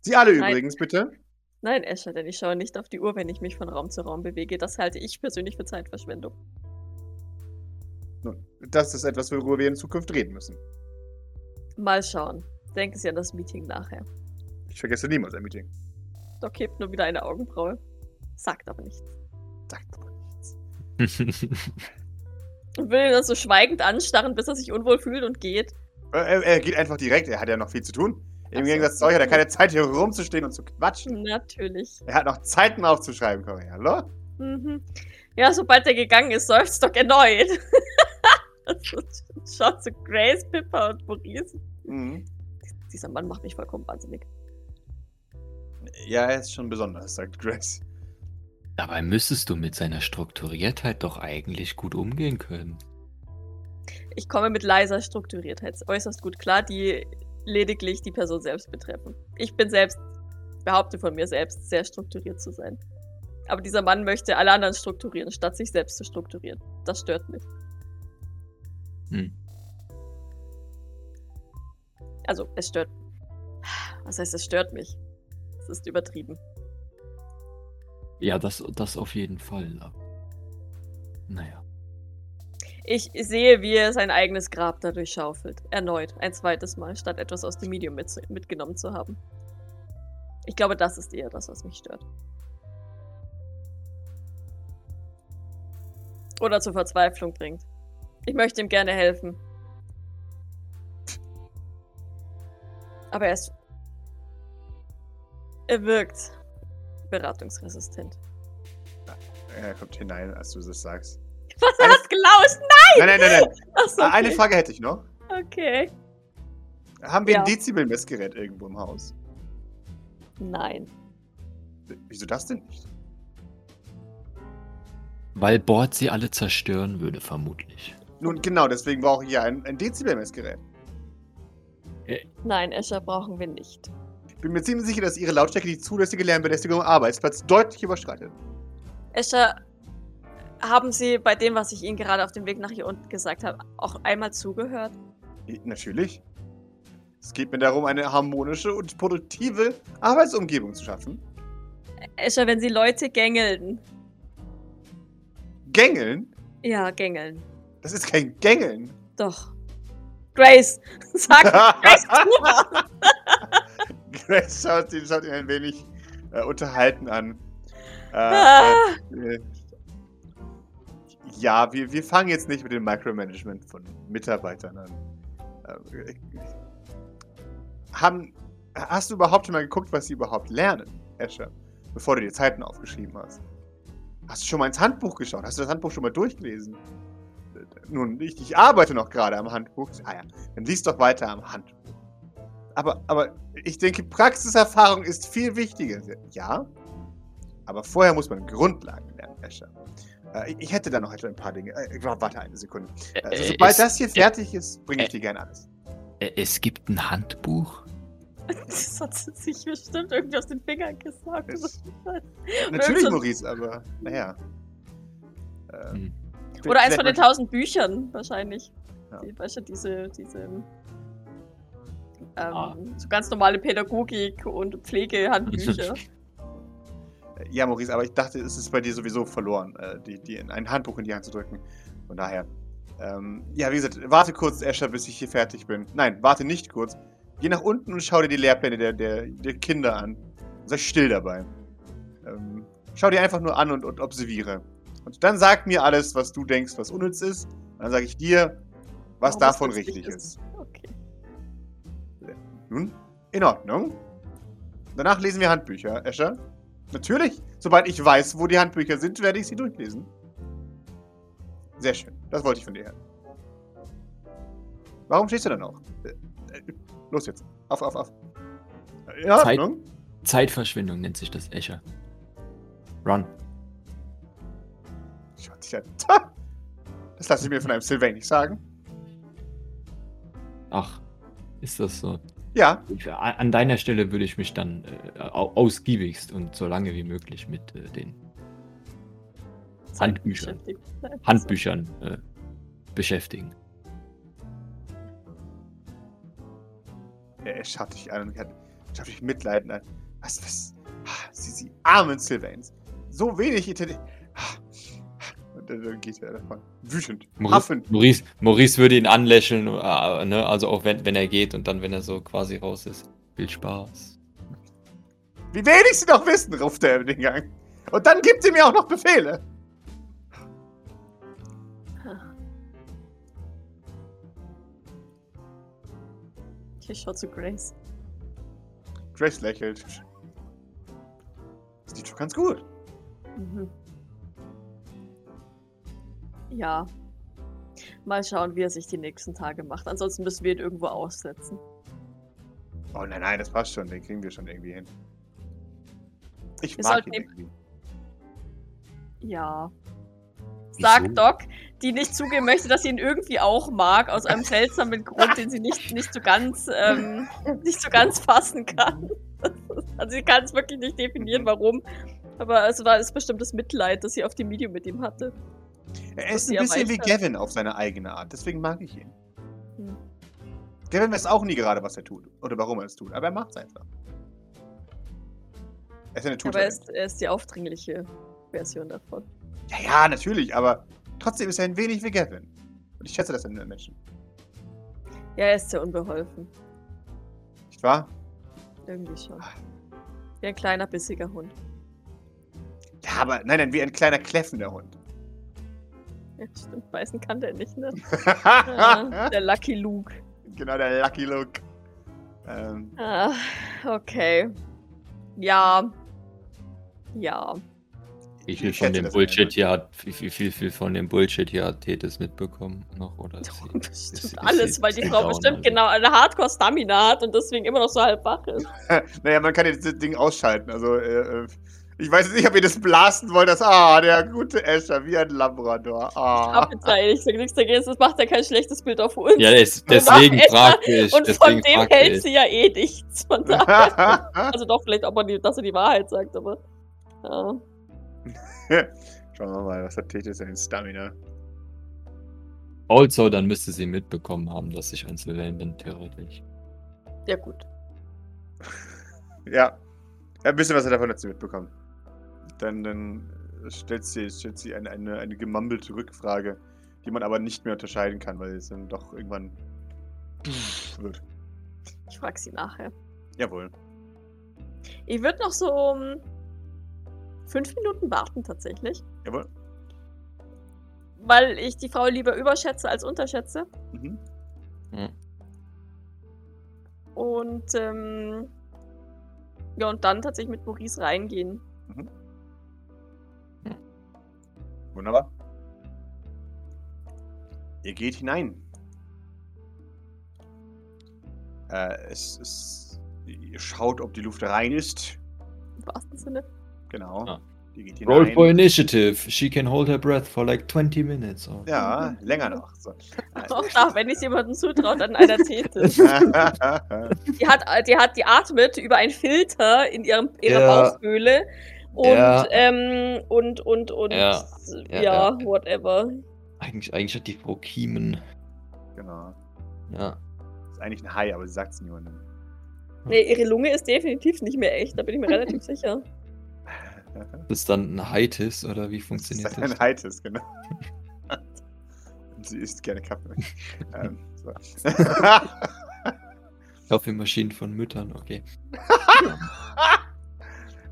S2: Sie alle
S3: Nein.
S2: übrigens, bitte.
S3: Nein, Escher, denn ich schaue nicht auf die Uhr, wenn ich mich von Raum zu Raum bewege. Das halte ich persönlich für Zeitverschwendung.
S2: Nun, das ist etwas, worüber wir in Zukunft reden müssen.
S3: Mal schauen. Denken Sie an das Meeting nachher.
S2: Ich vergesse niemals ein Meeting.
S3: Doc hebt nur wieder eine Augenbraue. Sagt aber nichts.
S2: Sagt aber nichts.
S3: Und will ihn dann so schweigend anstarren, bis er sich unwohl fühlt und geht.
S2: Äh, Er, er geht einfach direkt, er hat ja noch viel zu tun. Im
S3: Ach.
S2: Gegensatz zu euch hat er keine Zeit, hier rumzustehen und zu quatschen.
S3: Natürlich.
S2: Er hat noch Zeiten aufzuschreiben, Cory. Hallo?
S3: Mhm. Ja, sobald er gegangen ist, seufzt Doc erneut. Also, Schaut zu Grace, Pippa und Maurice.
S2: Mhm.
S3: Dieser Mann macht mich vollkommen wahnsinnig.
S2: Ja, er ist schon besonders, sagt Grace.
S4: Dabei müsstest du mit seiner Strukturiertheit doch eigentlich gut umgehen können.
S3: Ich komme mit leiser Strukturiertheit äußerst gut klar, die lediglich die Person selbst betreffen. Ich bin selbst, behaupte von mir selbst, sehr strukturiert zu sein. Aber dieser Mann möchte alle anderen strukturieren, statt sich selbst zu strukturieren. Das stört mich.
S4: Hm.
S3: Also, es stört. Was heißt, es stört mich? Es ist übertrieben.
S4: Ja, das, das auf jeden Fall. Naja.
S3: Ich sehe, wie er sein eigenes Grab dadurch schaufelt. Erneut. Ein zweites Mal, statt etwas aus dem Medium mit, mitgenommen zu haben. Ich glaube, das ist eher das, was mich stört. Oder zur Verzweiflung bringt. Ich möchte ihm gerne helfen. Aber er ist. Er wirkt beratungsresistent.
S2: Er kommt hinein, als du das sagst.
S3: Was,
S2: Eine-
S3: hat gelauscht?
S2: Nein, nein, nein, nein. Ah, Eine
S3: okay.
S2: Frage hätte ich noch.
S3: Okay.
S2: Haben wir
S3: Ja.
S2: ein Dezibel-Messgerät irgendwo im Haus?
S3: Nein.
S2: Wieso das denn nicht?
S4: Weil Bord sie alle zerstören würde, vermutlich.
S2: Nun, genau, deswegen brauche ich ja ein, ein Dezibel-Messgerät.
S3: Nein, Escher brauchen wir nicht.
S2: Ich bin mir ziemlich sicher, dass Ihre Lautstärke die zulässige Lärmbelästigung am Arbeitsplatz deutlich überschreitet.
S3: Escher, haben Sie bei dem, was ich Ihnen gerade auf dem Weg nach hier unten gesagt habe, auch einmal zugehört?
S2: Natürlich. Es geht mir darum, eine harmonische und produktive Arbeitsumgebung zu schaffen.
S3: Escher, wenn Sie Leute gängeln.
S2: Gängeln?
S3: Ja, gängeln.
S2: Das ist kein Gängeln.
S3: Doch. Grace, sag Grace, mal.
S2: Grace schaut ihn, schaut ihn ein wenig äh, unterhalten an. Äh,
S3: Ah.
S2: äh, ja, wir, wir fangen jetzt nicht mit dem Micromanagement von Mitarbeitern an. Äh, haben, hast du überhaupt schon mal geguckt, was sie überhaupt lernen, Escher? Bevor du dir Zeiten aufgeschrieben hast. Hast du schon mal ins Handbuch geschaut? Hast du das Handbuch schon mal durchgelesen? Nun, ich, ich arbeite noch gerade am Handbuch. Ah ja, dann liest doch weiter am Handbuch. Aber, aber ich denke, Praxiserfahrung ist viel wichtiger. Ja, aber vorher muss man Grundlagen lernen, Escher. Äh, ich- hätte da noch ein paar Dinge. Äh, warte eine Sekunde. Also, sobald
S4: es,
S2: das hier fertig ist, bringe ich
S4: äh,
S2: dir gerne alles.
S4: es gibt ein Handbuch?
S3: Das hat sie sich bestimmt irgendwie aus den Fingern gesagt.
S2: Es- Natürlich, Maurice, aber naja. Äh,
S4: Hm.
S3: Eins
S2: vielleicht
S3: von den tausend Büchern, wahrscheinlich.
S2: Ja.
S3: Die, weißt du, diese, diese ähm,
S4: Ah.
S3: so ganz normale Pädagogik- und Pflegehandbücher.
S2: Ja, Maurice, aber ich dachte, es ist bei dir sowieso verloren, äh, die, die in ein Handbuch in die Hand zu drücken. Von daher. Ähm, ja, wie gesagt, warte kurz, Escher, bis ich hier fertig bin. Nein, warte nicht kurz. Geh nach unten und schau dir die Lehrpläne der, der, der Kinder an. Sei still dabei. Ähm, schau dir einfach nur an und, und observiere. Und dann sag mir alles, was du denkst, was unnütz ist. Und dann sage ich dir, was
S3: Warum
S2: davon richtig ist.
S3: Okay.
S2: Nun, in Ordnung. Danach lesen wir Handbücher, Escher. Natürlich. Sobald ich weiß, wo die Handbücher sind, werde ich sie durchlesen. Sehr schön. Das wollte ich von dir hören. Warum stehst du dann auch? Äh, äh, Los jetzt. Auf, auf, auf. In
S4: Zeit-. Zeitverschwendung nennt sich das Escher. Run.
S2: Tja, Das lasse ich mir von einem Sylvain nicht sagen.
S4: Ach, ist das so?
S2: Ja,
S4: Ich, a- an deiner Stelle würde ich mich dann äh, au- ausgiebigst und so lange wie möglich mit äh, den Handbüchern. Handbüchern äh, beschäftigen.
S2: er schaut dich an und schaut dich mitleidend an. Was, was? Ah, Sie, sie armen Sylvains. So wenig Intelligenz. Dann, dann geht er davon. Wütend.
S4: Maurice. Maurice, Maurice würde ihn anlächeln, äh, ne? also auch wenn, wenn er geht und dann, wenn er so quasi raus ist. Viel Spaß.
S2: Wie wenig sie doch wissen, ruft er in den Gang. Und dann gibt sie mir auch noch Befehle.
S3: Ich schau zu Grace.
S2: Grace lächelt. Sieht schon ganz gut.
S3: Mhm. Ja. Mal schauen, wie er sich die nächsten Tage macht. Ansonsten müssen wir ihn irgendwo aussetzen.
S2: Oh nein, nein, das passt schon. Den kriegen wir schon irgendwie hin. Ich
S3: Wir
S2: mag ihn irgendwie.
S3: Ja. Sagt Doc, die nicht zugeben möchte, dass sie ihn irgendwie auch mag, aus einem seltsamen Grund, den sie nicht, nicht so ganz ähm, nicht so ganz fassen kann. Also sie kann es wirklich nicht definieren, warum. Aber also da ist bestimmt das Mitleid, das sie auf dem Medium mit ihm hatte.
S2: Er ist ein bisschen wie
S3: erweitert.
S2: Gavin auf seine eigene Art. Deswegen mag ich ihn.
S3: Hm.
S2: Gavin weiß auch nie gerade, was er tut. Oder warum er es tut. Aber er macht es einfach. Er ist eine
S3: Aber er ist, er ist die aufdringliche Version davon.
S2: Ja, ja, natürlich. Aber trotzdem ist er ein wenig wie Gavin. Und ich schätze das an den Menschen.
S3: Ja, er ist sehr unbeholfen.
S2: Nicht wahr?
S3: Irgendwie schon. Wie ein kleiner, bissiger Hund.
S2: Ja, aber nein, nein, wie ein kleiner kläffender Hund.
S3: Ja, stimmt. Beißen kann der nicht, ne? Ah, der Lucky Luke.
S2: genau, der Lucky Look. Ähm,
S3: Ah, okay. Ja. Ja.
S4: Wie
S2: Ich
S4: viel von dem Bullshit hier hat, wie viel, viel, von dem Bullshit hier hat Tethys mitbekommen noch? Oder ist sie, ist,
S3: Bestimmt
S4: ist
S3: alles,
S4: sie
S3: weil die Frau bestimmt
S4: also?
S3: genau eine Hardcore-Stamina hat und deswegen immer noch so halb wach ist.
S2: naja, man kann jetzt das Ding ausschalten. Also, äh, äh, ich weiß jetzt nicht, ob ihr das blasten wollt. Das, ah, der gute Escher, wie ein Labrador. Ah.
S3: Hab jetzt eigentlich sag nichts dagegen, das macht ja kein schlechtes Bild auf uns.
S4: Ja, des, deswegen ich.
S3: und von
S4: deswegen
S3: dem
S4: fragte
S3: hält
S4: ich.
S3: sie ja eh nichts. Von daher. Also doch, vielleicht, ob er die, dass er die Wahrheit sagt, aber. Ja.
S2: Schauen wir mal, was hat Tethys denn in Stamina?
S4: Also, dann müsste sie mitbekommen haben, dass ich ein Sylvain bin, theoretisch.
S3: ja, gut.
S2: Ja. ja. Ein bisschen was er davon dazu mitbekommen. Dann, dann stellt sie, stellt sie eine, eine, eine gemammelte Rückfrage, die man aber nicht mehr unterscheiden kann, weil es dann doch irgendwann wird.
S3: Ich frag sie nachher.
S2: Jawohl.
S3: Ich würde noch so um fünf Minuten warten, tatsächlich.
S2: Jawohl.
S3: Weil ich die Frau lieber überschätze als unterschätze.
S2: Mhm.
S3: Und ähm, ja, und dann tatsächlich mit Maurice reingehen.
S2: Wunderbar. Ihr geht hinein. Äh, es ist. Ihr schaut, ob die Luft rein ist.
S3: Im wahrsten Sinne.
S2: Genau.
S4: Ah.
S2: Ihr geht
S4: Roll
S2: hinein.
S4: for initiative. She can hold her breath for like 20 minutes. Or
S2: Ja, länger noch. So.
S3: Auch da, wenn ich es jemandem zutraut, an einer Thete. Die hat, die hat, die atmet über einen Filter in ihrem, ihrer
S1: Ja.
S3: Bauchhöhle. Und,
S1: Ja.
S3: ähm, und, und, und,
S4: Ja.
S3: ja,
S1: Ja,
S3: whatever.
S1: Eigentlich, eigentlich hat die Frau Kiemen.
S2: genau.
S1: Ja.
S2: Ist eigentlich ein Hai, aber sie sagt es niemandem.
S3: Nee, ihre Lunge ist definitiv nicht mehr echt, da bin ich mir relativ sicher.
S1: Das ist dann ein Haitis oder wie
S2: Das
S1: funktioniert
S2: ist ein
S1: das?
S2: Haitis, genau. Sie isst gerne Kaffee. ähm, so.
S1: Kaffeemaschinen von Müttern, okay.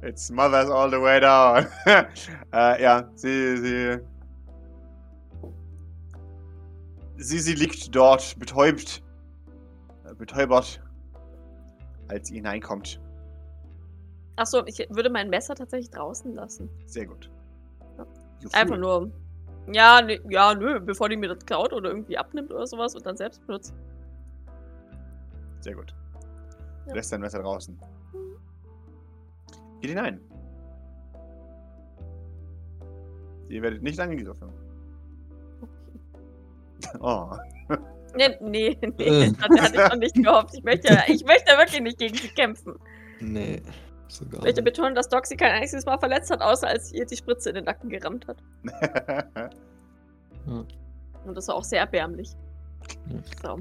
S2: It's mothers all the way down. äh, ja, sie, sie. Sie, sie liegt dort, betäubt. Äh, betäubert. Als sie hineinkommt.
S3: Achso, ich würde mein Messer tatsächlich draußen lassen.
S2: Sehr gut.
S3: Ja. Einfach nur. Ja, ne, ja, nö, bevor die mir das klaut oder irgendwie abnimmt oder sowas und dann selbst benutzt.
S2: Sehr gut.
S3: Ja.
S2: lässt dein Messer draußen. Geht hinein. Ihr werdet nicht angegriffen. Oh.
S3: Nee, nee, nee.
S1: Äh.
S3: Das hatte ich noch nicht gehofft. Ich möchte, ich möchte wirklich nicht gegen sie kämpfen.
S1: Nee, sogar.
S3: Ich möchte
S1: nicht.
S3: betonen, dass sie kein einziges Mal verletzt hat, außer als ihr die Spritze in den Nacken gerammt hat. Und das war auch sehr erbärmlich. So.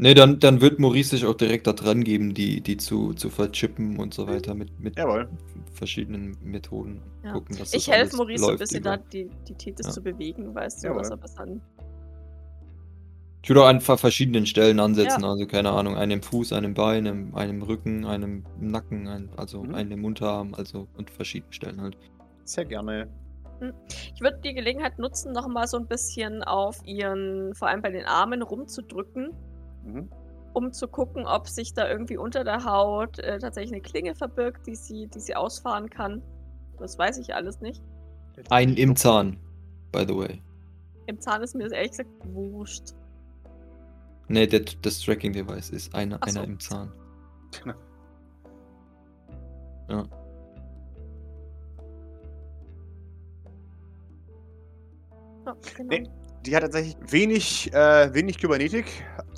S1: Nee, dann, dann wird Maurice sich auch direkt da dran geben, die, die zu, zu verchippen und so weiter mit, mit
S2: Jawohl.
S1: verschiedenen Methoden.
S3: Ja.
S1: Gucken, dass
S3: Ich
S1: das
S3: helfe Maurice so ein
S1: läuft
S3: bisschen
S1: über-
S3: da, die, die Titis
S1: Ja.
S3: zu bewegen, weißt du,
S2: Jawohl.
S3: was er bis an.
S1: Ich würde auch an ver- verschiedenen Stellen ansetzen,
S3: Ja.
S1: also keine Ahnung, einem Fuß, einem Bein, einem, einem Rücken, einem Nacken, ein, also
S2: Mhm.
S1: einem Unterarm, also und verschiedenen Stellen halt.
S2: Sehr gerne.
S3: Ich würde die Gelegenheit nutzen, nochmal so ein bisschen auf ihren, vor allem bei den Armen rumzudrücken,
S2: Mhm.
S3: um zu gucken, ob sich da irgendwie unter der Haut äh, tatsächlich eine Klinge verbirgt, die sie, die sie ausfahren kann. Das weiß ich alles nicht.
S1: Ein im Zahn, by the way.
S3: Im Zahn ist mir das ehrlich gesagt wurscht.
S1: Nee, der, das Tracking-Device ist einer,
S3: so.
S1: einer im Zahn.
S3: Ja, genau.
S2: Nee, Die hat tatsächlich wenig, äh, wenig Kybernetik.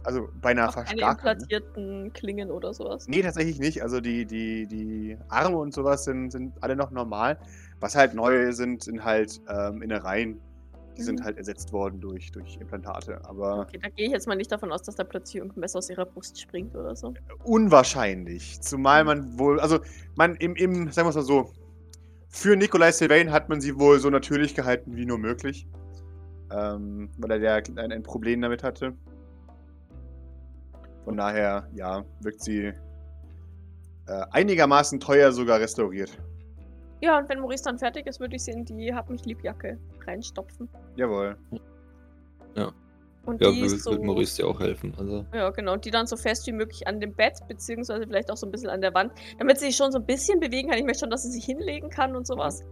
S2: Also bei einer Verstärkung. ne?
S3: implantierten Klingen oder sowas.
S2: Nee, tatsächlich nicht. Also die, die, die Arme und sowas sind, sind alle noch normal. Was halt neu sind, sind halt ähm, Innereien. Die sind
S3: Mhm.
S2: halt ersetzt worden durch, durch Implantate. Aber
S3: Okay, da gehe ich jetzt mal nicht davon aus, dass da plötzlich irgendein Messer aus ihrer Brust springt oder so.
S2: unwahrscheinlich. Zumal man wohl, also man im, im sagen wir es mal so, für Nikolai Sylvain hat man sie wohl so natürlich gehalten wie nur möglich. Ähm, weil er ja ein, ein Problem damit hatte. Von daher, ja, wirkt sie äh, einigermaßen teuer sogar restauriert.
S3: Ja, und wenn Maurice dann fertig ist, würde ich sie in die Hab mich lieb Jacke reinstopfen.
S2: Jawohl.
S3: Und
S1: Ja,
S3: die
S1: wird,
S3: so,
S1: wird Maurice dir auch helfen. Also,
S3: Ja, genau. Und die dann so fest wie möglich an dem Bett, beziehungsweise vielleicht auch so ein bisschen an der Wand, damit sie sich schon so ein bisschen bewegen kann. Ich möchte schon, dass sie sich hinlegen kann und sowas.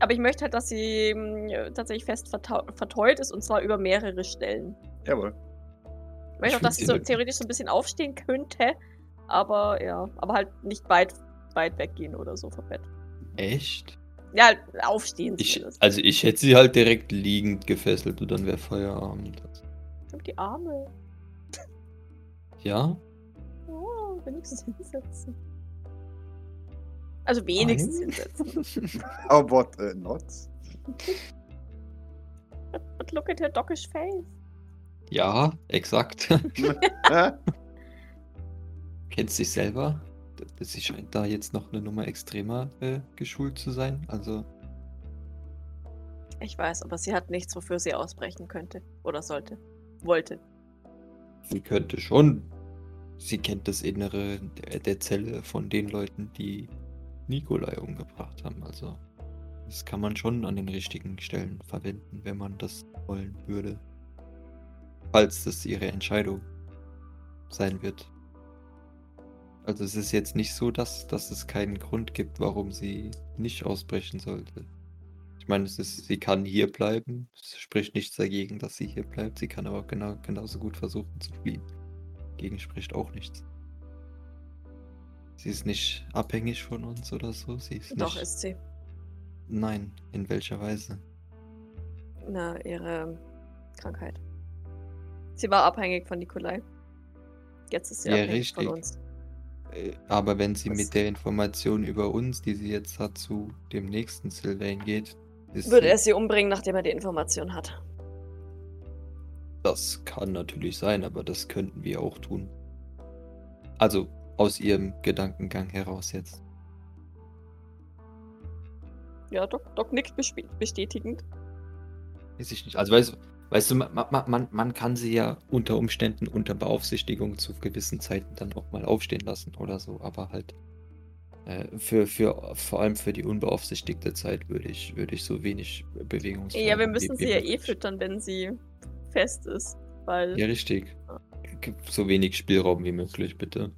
S3: Aber ich möchte halt, dass sie mh, tatsächlich fest verteut ist und zwar über mehrere Stellen.
S2: Jawohl.
S3: Ich möchte auch, dass sie so theoretisch so ein bisschen aufstehen könnte, aber ja, aber halt nicht weit, weit weggehen oder so vom Bett.
S1: echt?
S3: Ja, halt aufstehen
S1: Ich, also ich hätte sie halt direkt liegend gefesselt und dann wäre Feierabend.
S3: Und die Arme.
S1: Ja?
S3: Oh, wenigstens hinsetzen. Also wenigstens
S1: Nein.
S3: hinsetzen.
S2: How what uh, not?
S3: But look at her doggish face.
S1: Ja, exakt. Kennst dich selber? Sie scheint da jetzt noch eine Nummer extremer äh, geschult zu sein. Also,
S3: Ich weiß, aber sie hat nichts, wofür sie ausbrechen könnte. Oder sollte. Wollte.
S1: sie könnte schon. Sie kennt das Innere der, der Zelle von den Leuten, die Nikolai umgebracht haben. Also, das kann man schon an den richtigen Stellen verwenden, wenn man das wollen würde. Falls das ihre Entscheidung sein wird. Also es ist jetzt nicht so, dass, dass es keinen Grund gibt, warum sie nicht ausbrechen sollte. Ich meine, es ist, sie kann hier bleiben. Es spricht nichts dagegen, dass sie hier bleibt. Sie kann aber genau, genauso gut versuchen zu fliehen. Dagegen spricht auch nichts. Sie ist nicht abhängig von uns oder so. Sie ist
S3: Doch,
S1: nicht.
S3: ist sie.
S1: Nein, in welcher Weise?
S3: Na, ihre Krankheit. Sie war abhängig von Nikolai. Jetzt ist sie
S1: Ja,
S3: abhängig von
S1: richtig.
S3: uns.
S1: Äh, Aber wenn sie
S3: Was?
S1: mit der Information über uns, die sie jetzt hat, zu dem nächsten Sylvain geht, ist
S3: Würde
S1: sie,
S3: er sie umbringen, nachdem er die Information hat.
S1: Das kann natürlich sein, aber das könnten wir auch tun. Also aus ihrem Gedankengang heraus jetzt.
S3: Ja, Doc, Doc nickt bestätigend.
S1: Weiß ich nicht. Also weißt, weißt du, man, man, man kann sie ja unter Umständen unter Beaufsichtigung zu gewissen Zeiten dann auch mal aufstehen lassen oder so, aber halt Äh, für, für, vor allem für die unbeaufsichtigte Zeit würde ich, würde ich so wenig Bewegungsfreiheit.
S3: Ja, wir müssen sie ja eh füttern, wenn sie fest ist. Weil.
S1: Ja, richtig. So wenig Spielraum wie möglich, bitte.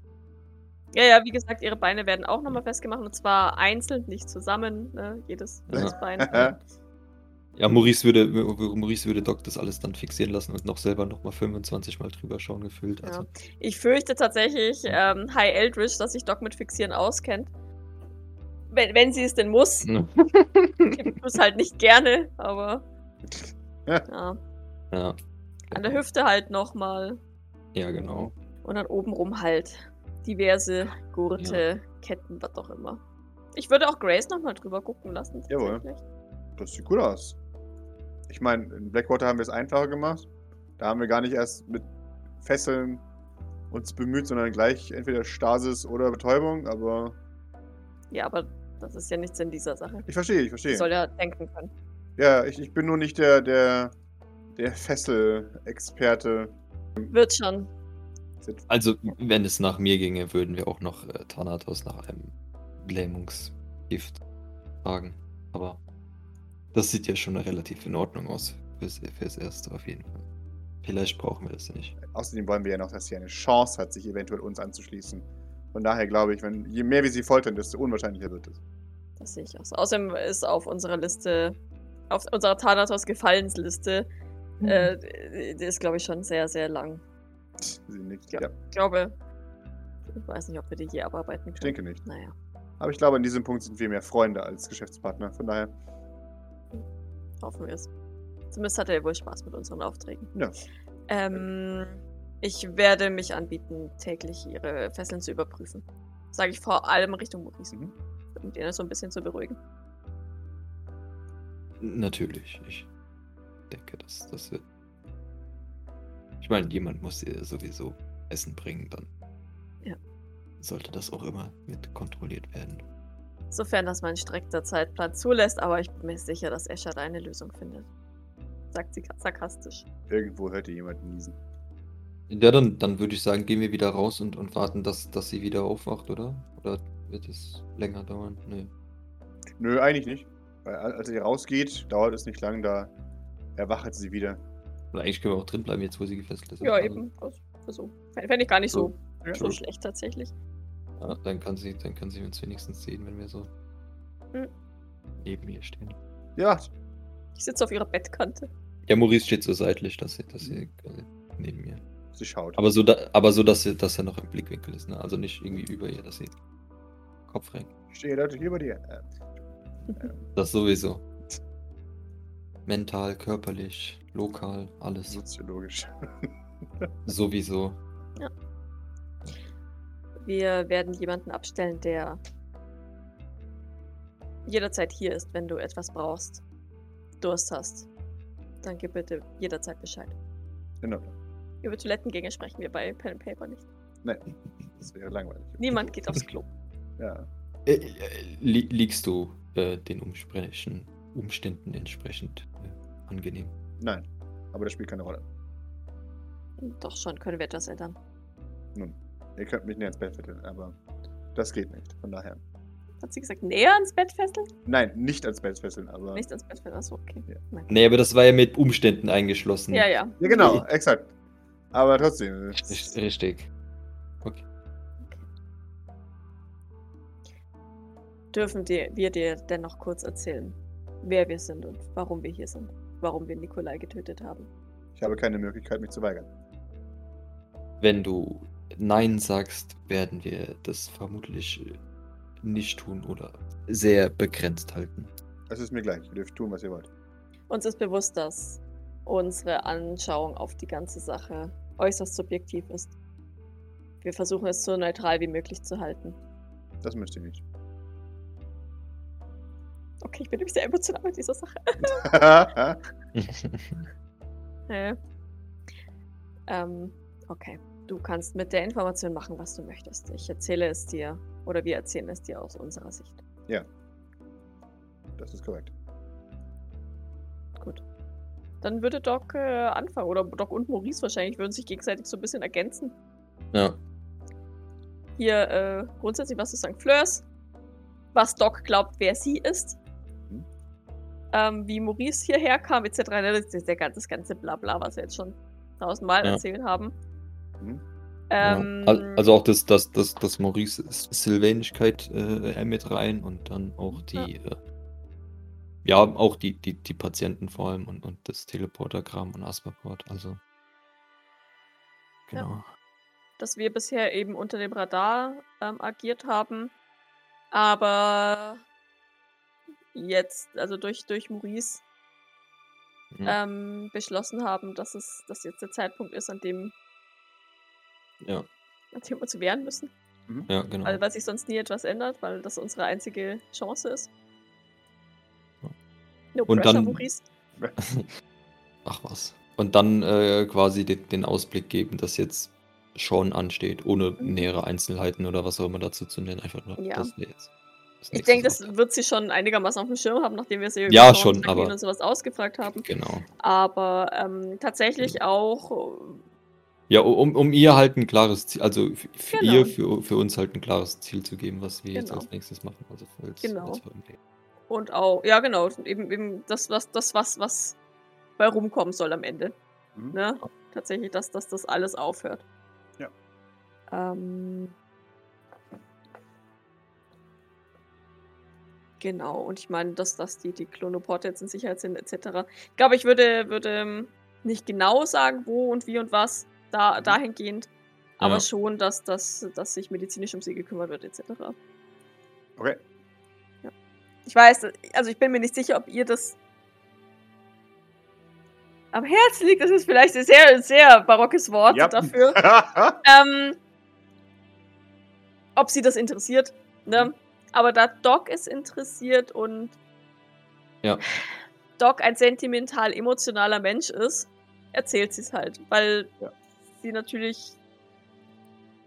S3: Ja, ja, wie gesagt, ihre Beine werden auch nochmal festgemacht und zwar einzeln, nicht zusammen. Ne? Jedes,
S1: Ja.
S3: jedes Bein.
S1: Ja, Maurice würde, Maurice würde Doc das alles dann fixieren lassen und noch selber nochmal 25 Mal drüber schauen gefühlt. Also,
S3: Ich fürchte tatsächlich, ähm, High Eldritch, dass sich Doc mit Fixieren auskennt. Wenn, wenn sie es denn muss.
S1: ne?
S3: Ich es halt nicht gerne, aber.
S2: Ja.
S3: Ja.
S1: ja.
S3: An der Hüfte halt nochmal.
S1: Ja, genau.
S3: Und dann obenrum halt diverse Gurte, Ketten, was auch immer. Ich würde auch Grace nochmal drüber gucken lassen.
S2: Jawohl. Das sieht gut aus. Ich meine, in Blackwater haben wir es einfacher gemacht. Da haben wir gar nicht erst mit Fesseln uns bemüht, sondern gleich entweder Stasis oder Betäubung, aber
S3: Ja, aber das ist ja nichts in dieser Sache.
S2: ich verstehe, ich verstehe.
S3: soll ja denken können.
S2: Ja, ich, ich bin nur nicht der, der, der Fessel-Experte.
S3: Wird schon.
S1: Also, wenn es nach mir ginge, würden wir auch noch äh, Thanatos nach einem Lähmungsgift fragen. Aber das sieht ja schon relativ in Ordnung aus fürs, fürs Erste auf jeden Fall. Vielleicht brauchen wir das nicht.
S2: Außerdem wollen wir ja noch, dass sie eine Chance hat, sich eventuell uns anzuschließen. Von daher glaube ich, wenn, je mehr wir sie foltern, desto unwahrscheinlicher wird es.
S3: Das sehe ich auch so. Außerdem ist auf unserer Liste, auf unserer Thanatos Gefallensliste, äh, die ist, glaube ich, schon sehr, sehr lang.
S2: Sie nickt.
S3: Ja.
S2: Ja.
S3: Ich glaube, ich weiß nicht, ob wir die je abarbeiten können.
S2: ich denke nicht.
S3: Naja.
S2: Aber ich glaube, in diesem Punkt sind wir mehr Freunde als Geschäftspartner. Von daher,
S3: Hoffen wir es. Zumindest hat er wohl Spaß mit unseren Aufträgen.
S2: Ja.
S3: Ähm, ich werde mich anbieten, täglich ihre Fesseln zu überprüfen. Sage ich vor allem Richtung Maurice,
S2: Mhm.
S3: um den so ein bisschen zu beruhigen.
S1: Natürlich, ich denke, das, das wird. Ich meine, jemand muss ihr sowieso Essen bringen, dann.
S3: Ja.
S1: Sollte das auch immer mit kontrolliert werden.
S3: Sofern das mein strikter Zeitplan zulässt, aber ich bin mir sicher, dass Escher da eine Lösung findet. Sagt sie sarkastisch.
S2: irgendwo hört ihr jemanden niesen.
S1: Ja, dann, dann würde ich sagen, gehen wir wieder raus und, und warten, dass, dass sie wieder aufwacht, oder? Oder wird es länger dauern? Nee.
S2: Nö, eigentlich nicht. Weil al- als ihr rausgeht, dauert es nicht lang, da erwacht sie wieder.
S1: Oder eigentlich können wir auch drin bleiben, jetzt wo sie gefesselt ist.
S3: Ja,
S1: Also,
S3: eben. Das, also, Fände ich gar nicht so,
S2: Ja.
S3: so schlecht tatsächlich.
S1: Ja, dann kann sie, dann kann sie uns wenigstens sehen, wenn wir so
S3: Hm.
S1: neben ihr stehen.
S2: Ja,
S3: Ich sitze auf ihrer Bettkante.
S1: Ja, Maurice steht so seitlich, dass sie, dass sie quasi neben ihr.
S2: sie schaut.
S1: Aber so, da, aber so dass, sie, dass er noch im Blickwinkel ist, ne? Also nicht irgendwie über ihr, dass sie Kopf rein.
S2: Ich stehe Leute hier bei dir. Äh,
S1: Das sowieso. Mental, körperlich, lokal, alles.
S2: soziologisch.
S1: Sowieso.
S3: Wir werden jemanden abstellen, der jederzeit hier ist, wenn du etwas brauchst, Durst hast. Dann gib bitte jederzeit Bescheid.
S2: Genau.
S3: Über Toilettengänge sprechen wir bei Pen and Paper nicht.
S2: Nein, das wäre langweilig.
S3: Niemand geht aufs Klo.
S2: Ja.
S1: Äh, äh, li liegst du äh, den Umsprechen, Umständen entsprechend äh, angenehm?
S2: Nein, aber das spielt keine Rolle.
S3: Doch schon, können wir etwas ändern.
S2: Nun, ihr könnt mich näher ins Bett fesseln, aber das geht nicht. Von daher.
S3: Hat sie gesagt, näher ans Bett fesseln?
S2: Nein, nicht ans Bett fesseln, aber.
S3: Nicht ans Bett fesseln, achso, okay.
S2: Ja.
S3: Nein.
S1: Nee, aber das war ja mit Umständen eingeschlossen.
S3: Ja, ja.
S2: Ja, genau, exakt. Aber trotzdem.
S1: Richt- Richtig. Okay.
S3: Dürfen dir, wir dir denn noch kurz erzählen, wer wir sind und warum wir hier sind? Warum wir Nikolai getötet haben?
S2: Ich habe keine Möglichkeit, mich zu weigern.
S1: Wenn du Nein sagst, werden wir das vermutlich nicht tun oder sehr begrenzt halten.
S2: Es ist mir gleich. Ihr dürft tun, was ihr wollt.
S3: Uns ist bewusst, dass unsere Anschauung auf die ganze Sache äußerst subjektiv ist. Wir versuchen es so neutral wie möglich zu halten.
S2: Das müsst ihr nicht.
S3: Okay, ich bin nämlich sehr emotional mit dieser Sache. Äh. ähm, okay. Du kannst mit der Information machen, was du möchtest. Ich erzähle es dir oder wir erzählen es dir aus unserer Sicht.
S2: das ist korrekt.
S3: Gut. Dann würde Doc äh, anfangen oder Doc und Maurice wahrscheinlich würden sich gegenseitig so ein bisschen ergänzen.
S1: ja.
S3: Hier äh, grundsätzlich was zu sagen. Fleurs, was Doc glaubt, wer sie ist.
S2: Mhm.
S3: Ähm, wie Maurice hierher kam, etc. Ne, Das ist der ganze, das ganze Blabla, was wir jetzt schon tausendmal
S1: Ja.
S3: erzählt haben.
S2: Mhm.
S3: Ähm,
S1: ja. Al- Also auch das, das, das, das Maurice Sylvanigkeit äh, mit rein und dann auch die, äh, ja, auch die, die, die Patienten vor allem und, und das Teleporterkram und Asperport. Also.
S3: Ja.
S1: Genau.
S3: dass wir bisher eben unter dem Radar ähm, agiert haben. Aber jetzt, also durch, durch Maurice,
S1: Mhm.
S3: ähm, beschlossen haben, dass es dass jetzt der Zeitpunkt ist, an dem,
S1: Ja,
S3: an dem wir uns wehren müssen.
S1: ja, genau.
S3: Weil, weil sich sonst nie etwas ändert, weil das unsere einzige Chance ist. No
S1: Und
S3: pressure,
S1: dann-
S3: Maurice.
S1: Ach was. Und dann äh, quasi den, den Ausblick geben, dass jetzt schon ansteht, ohne
S3: Mhm.
S1: nähere Einzelheiten oder was auch immer dazu zu nennen. Einfach nur,
S3: Ja.
S1: dass wir jetzt. das
S3: Ich denke, das wird sie schon einigermaßen auf dem Schirm haben, nachdem wir sie über
S1: Ja, schon, aber-
S3: und sowas ausgefragt haben.
S1: Genau.
S3: Aber ähm, tatsächlich auch
S1: Ja, um, um ihr halt ein klares Ziel, also für
S3: Genau.
S1: ihr, für, für uns halt ein klares Ziel zu geben, was wir jetzt
S3: Genau.
S1: als nächstes machen. Also als,
S3: Genau.
S1: als.
S3: Und auch, ja genau, eben, eben das, was, das, was, was bei rumkommen soll am Ende.
S2: Mhm.
S3: Ne? Tatsächlich, dass, dass das alles aufhört.
S2: Ja.
S3: Ähm, genau, und ich meine, dass, dass die, die Klonoporte jetzt in Sicherheit sind, etc. Ich glaube, ich würde, würde ähm, nicht genau sagen, wo und wie und was da,
S2: Mhm.
S3: dahingehend, aber
S1: Ja.
S3: schon, dass, dass, dass sich medizinisch um sie gekümmert wird, etc.
S2: Okay.
S3: Ich weiß, also ich bin mir nicht sicher, ob ihr das am Herzen liegt. Das ist vielleicht ein sehr, sehr barockes Wort
S2: Ja.
S3: dafür. ähm, ob sie das interessiert. Ne? Aber da Doc es interessiert und
S1: Ja.
S3: Doc ein sentimental emotionaler Mensch ist, erzählt sie es halt. Weil
S2: Ja.
S3: Sie natürlich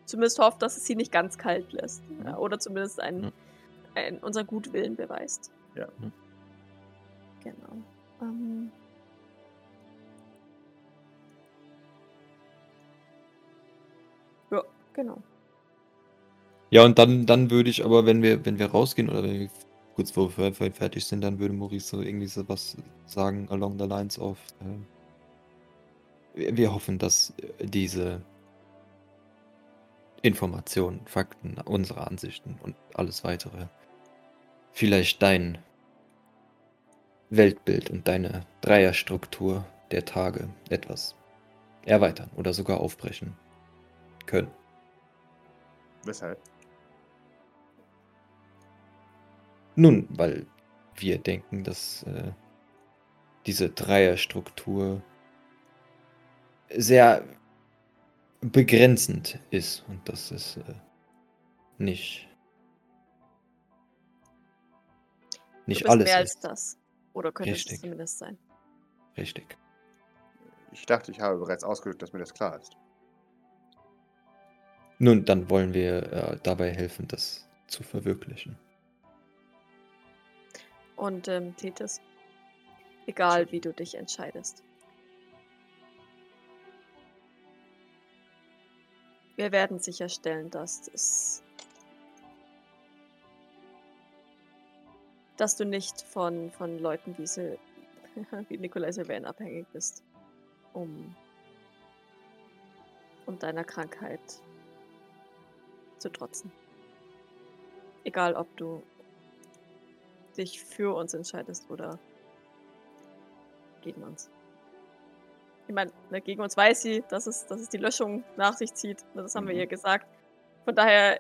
S3: zumindest hofft, dass es sie nicht ganz kalt lässt.
S2: Mhm.
S3: Ja, oder zumindest ein,
S1: Ja.
S3: ein, unser Gutwillen beweist.
S2: Ja.
S1: Mhm.
S3: Genau. Ähm, ja, genau.
S1: Ja, und dann, dann würde ich aber, wenn wir, wenn wir rausgehen oder wenn wir kurz vor fertig sind, dann würde Maurice so irgendwie so was sagen along the lines of äh, wir, hoffen, dass äh, diese Informationen, Fakten, unsere Ansichten und alles weitere vielleicht dein Weltbild und deine Dreierstruktur der Tage etwas erweitern oder sogar aufbrechen können.
S2: Weshalb?
S1: Nun, weil wir denken, dass äh, diese Dreierstruktur sehr begrenzend ist und dass es äh, nicht
S3: Du
S1: nicht
S3: bist
S1: alles
S3: mehr als
S1: ist.
S3: das. Oder könnte es
S1: Richtig.
S3: zumindest sein.
S1: Richtig.
S2: Ich dachte, ich habe bereits ausgedrückt, dass mir das klar ist.
S1: Nun, dann wollen wir äh, dabei helfen, das zu verwirklichen.
S3: Und ähm, Tethys, egal wie du dich entscheidest. Wir werden sicherstellen, dass es. dass du nicht von, von Leuten wie, Sil wie Nikolai Sylvain abhängig bist, um, um deiner Krankheit zu trotzen. Egal, ob du dich für uns entscheidest oder gegen uns. Ich meine, ne, gegen uns weiß sie, dass es, dass es die Löschung nach sich zieht. Ne, Das haben wir
S2: Mhm.
S3: ihr gesagt. Von daher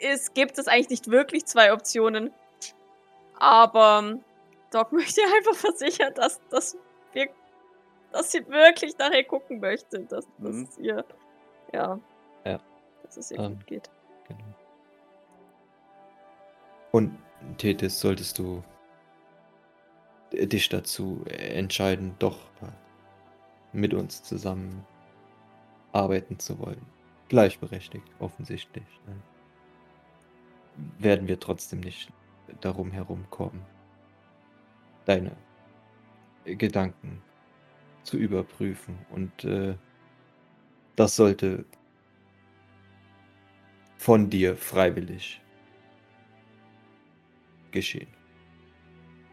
S3: ist, gibt es eigentlich nicht wirklich zwei Optionen. Aber ähm, Doc möchte einfach versichern, dass, dass, wir, dass sie wirklich nachher gucken möchte, dass, dass
S2: Mhm.
S3: es ihr, ja,
S1: Ja.
S3: dass es ihr
S1: Ähm,
S3: gut geht.
S1: Genau. Und Tethys, solltest du äh, dich dazu entscheiden, doch mit uns zusammen arbeiten zu wollen, gleichberechtigt, offensichtlich, ne? werden wir trotzdem nicht darum herumkommen, deine Gedanken zu überprüfen. Und äh, das sollte von dir freiwillig geschehen.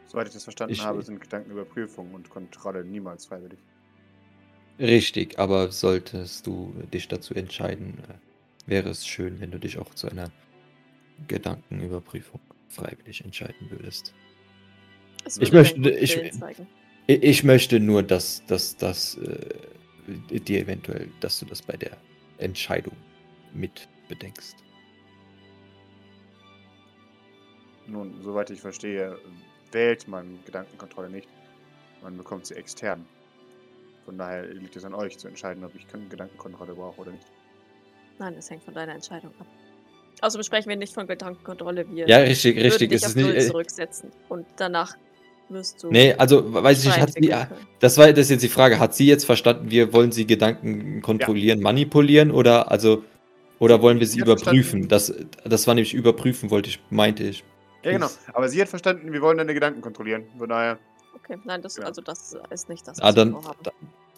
S2: Soweit ich das verstanden
S1: Ich-
S2: habe, sind Gedankenüberprüfung und Kontrolle niemals freiwillig.
S1: Richtig, aber solltest du dich dazu entscheiden, äh, wäre es schön, wenn du dich auch zu einer Gedankenüberprüfung freiwillig entscheiden würdest.
S3: Es
S1: Ich möchte- ich- Ich möchte nur, dass, dass, dass äh, dir eventuell, dass du das bei der Entscheidung mit bedenkst.
S2: Nun, soweit ich verstehe, wählt man Gedankenkontrolle nicht. Man bekommt sie extern. Von daher liegt es an euch zu entscheiden, ob ich keine Gedankenkontrolle brauche oder nicht.
S3: Nein, es hängt von deiner Entscheidung ab. Außerdem sprechen wir nicht von Gedankenkontrolle. Wir
S1: Ja, richtig, richtig.
S3: dich
S1: Es
S3: auf
S1: ist nicht.
S3: Null
S1: Äh,
S3: zurücksetzen. Und danach wirst du.
S1: nee, also weiß ich nicht, hat sie,
S3: können.
S1: das war das ist jetzt die Frage, hat sie jetzt verstanden, wir wollen sie Gedanken kontrollieren, manipulieren oder also oder wollen wir sie überprüfen? Das, das war nämlich überprüfen, wollte ich, meinte ich.
S2: Ja, genau. Aber sie hat verstanden, wir wollen deine Gedanken kontrollieren. Von daher,
S3: Okay, nein, das,
S2: Ja.
S3: also das ist nicht das,
S1: Ah,
S3: was wir
S1: dann,
S3: vorhaben.
S1: da,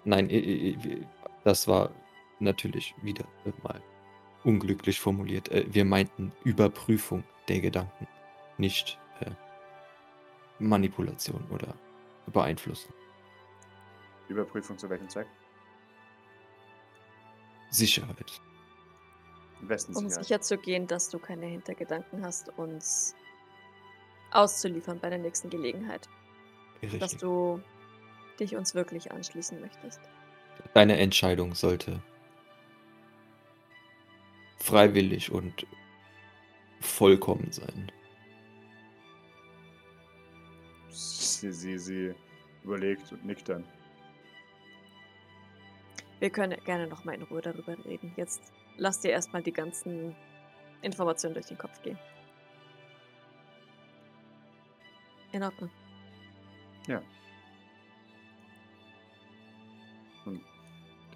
S1: nein, das war natürlich wieder mal unglücklich formuliert. Äh, Wir meinten Überprüfung der Gedanken, nicht äh, Manipulation oder Beeinflussen.
S2: Überprüfung zu welchem Zweck?
S1: Sicherheit.
S2: Im besten
S3: Um
S2: Sicherheit.
S3: sicher zu gehen, dass du keine Hintergedanken hast, uns auszuliefern bei der nächsten Gelegenheit. Dass
S1: Richtig.
S3: du dich uns wirklich anschließen möchtest.
S1: Deine Entscheidung sollte freiwillig und vollkommen sein.
S2: Sie, sie, sie überlegt und nickt dann.
S3: Wir können gerne nochmal in Ruhe darüber reden. Jetzt lass dir erstmal die ganzen Informationen durch den Kopf gehen. In Ordnung.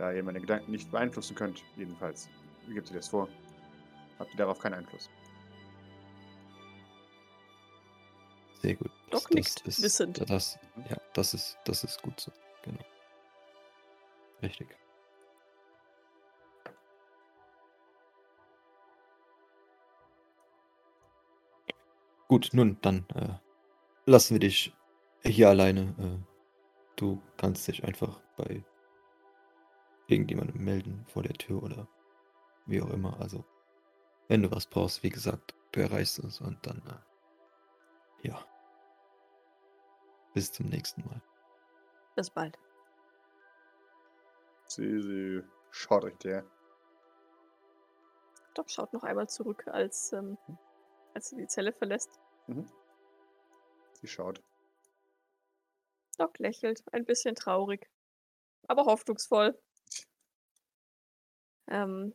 S2: Da ihr meine Gedanken nicht beeinflussen könnt, jedenfalls, wie gibt ihr das vor? Habt ihr darauf keinen Einfluss?
S1: Sehr gut.
S3: Doc nickt wissend.
S1: Das, ja, das ist, das ist gut so. Genau. Richtig. Gut, nun, dann äh, lassen wir dich hier alleine. Äh, du kannst dich einfach bei irgendjemandem melden vor der Tür oder wie auch immer. Also, wenn du was brauchst, wie gesagt, du erreichst uns und dann, äh, ja. Bis zum nächsten Mal.
S3: Bis bald.
S2: Sie, sie schaut euch der.
S3: Doc schaut noch einmal zurück, als, ähm, als sie die Zelle verlässt.
S2: Sie schaut.
S3: Doc lächelt, ein bisschen traurig, aber hoffnungsvoll. Ähm,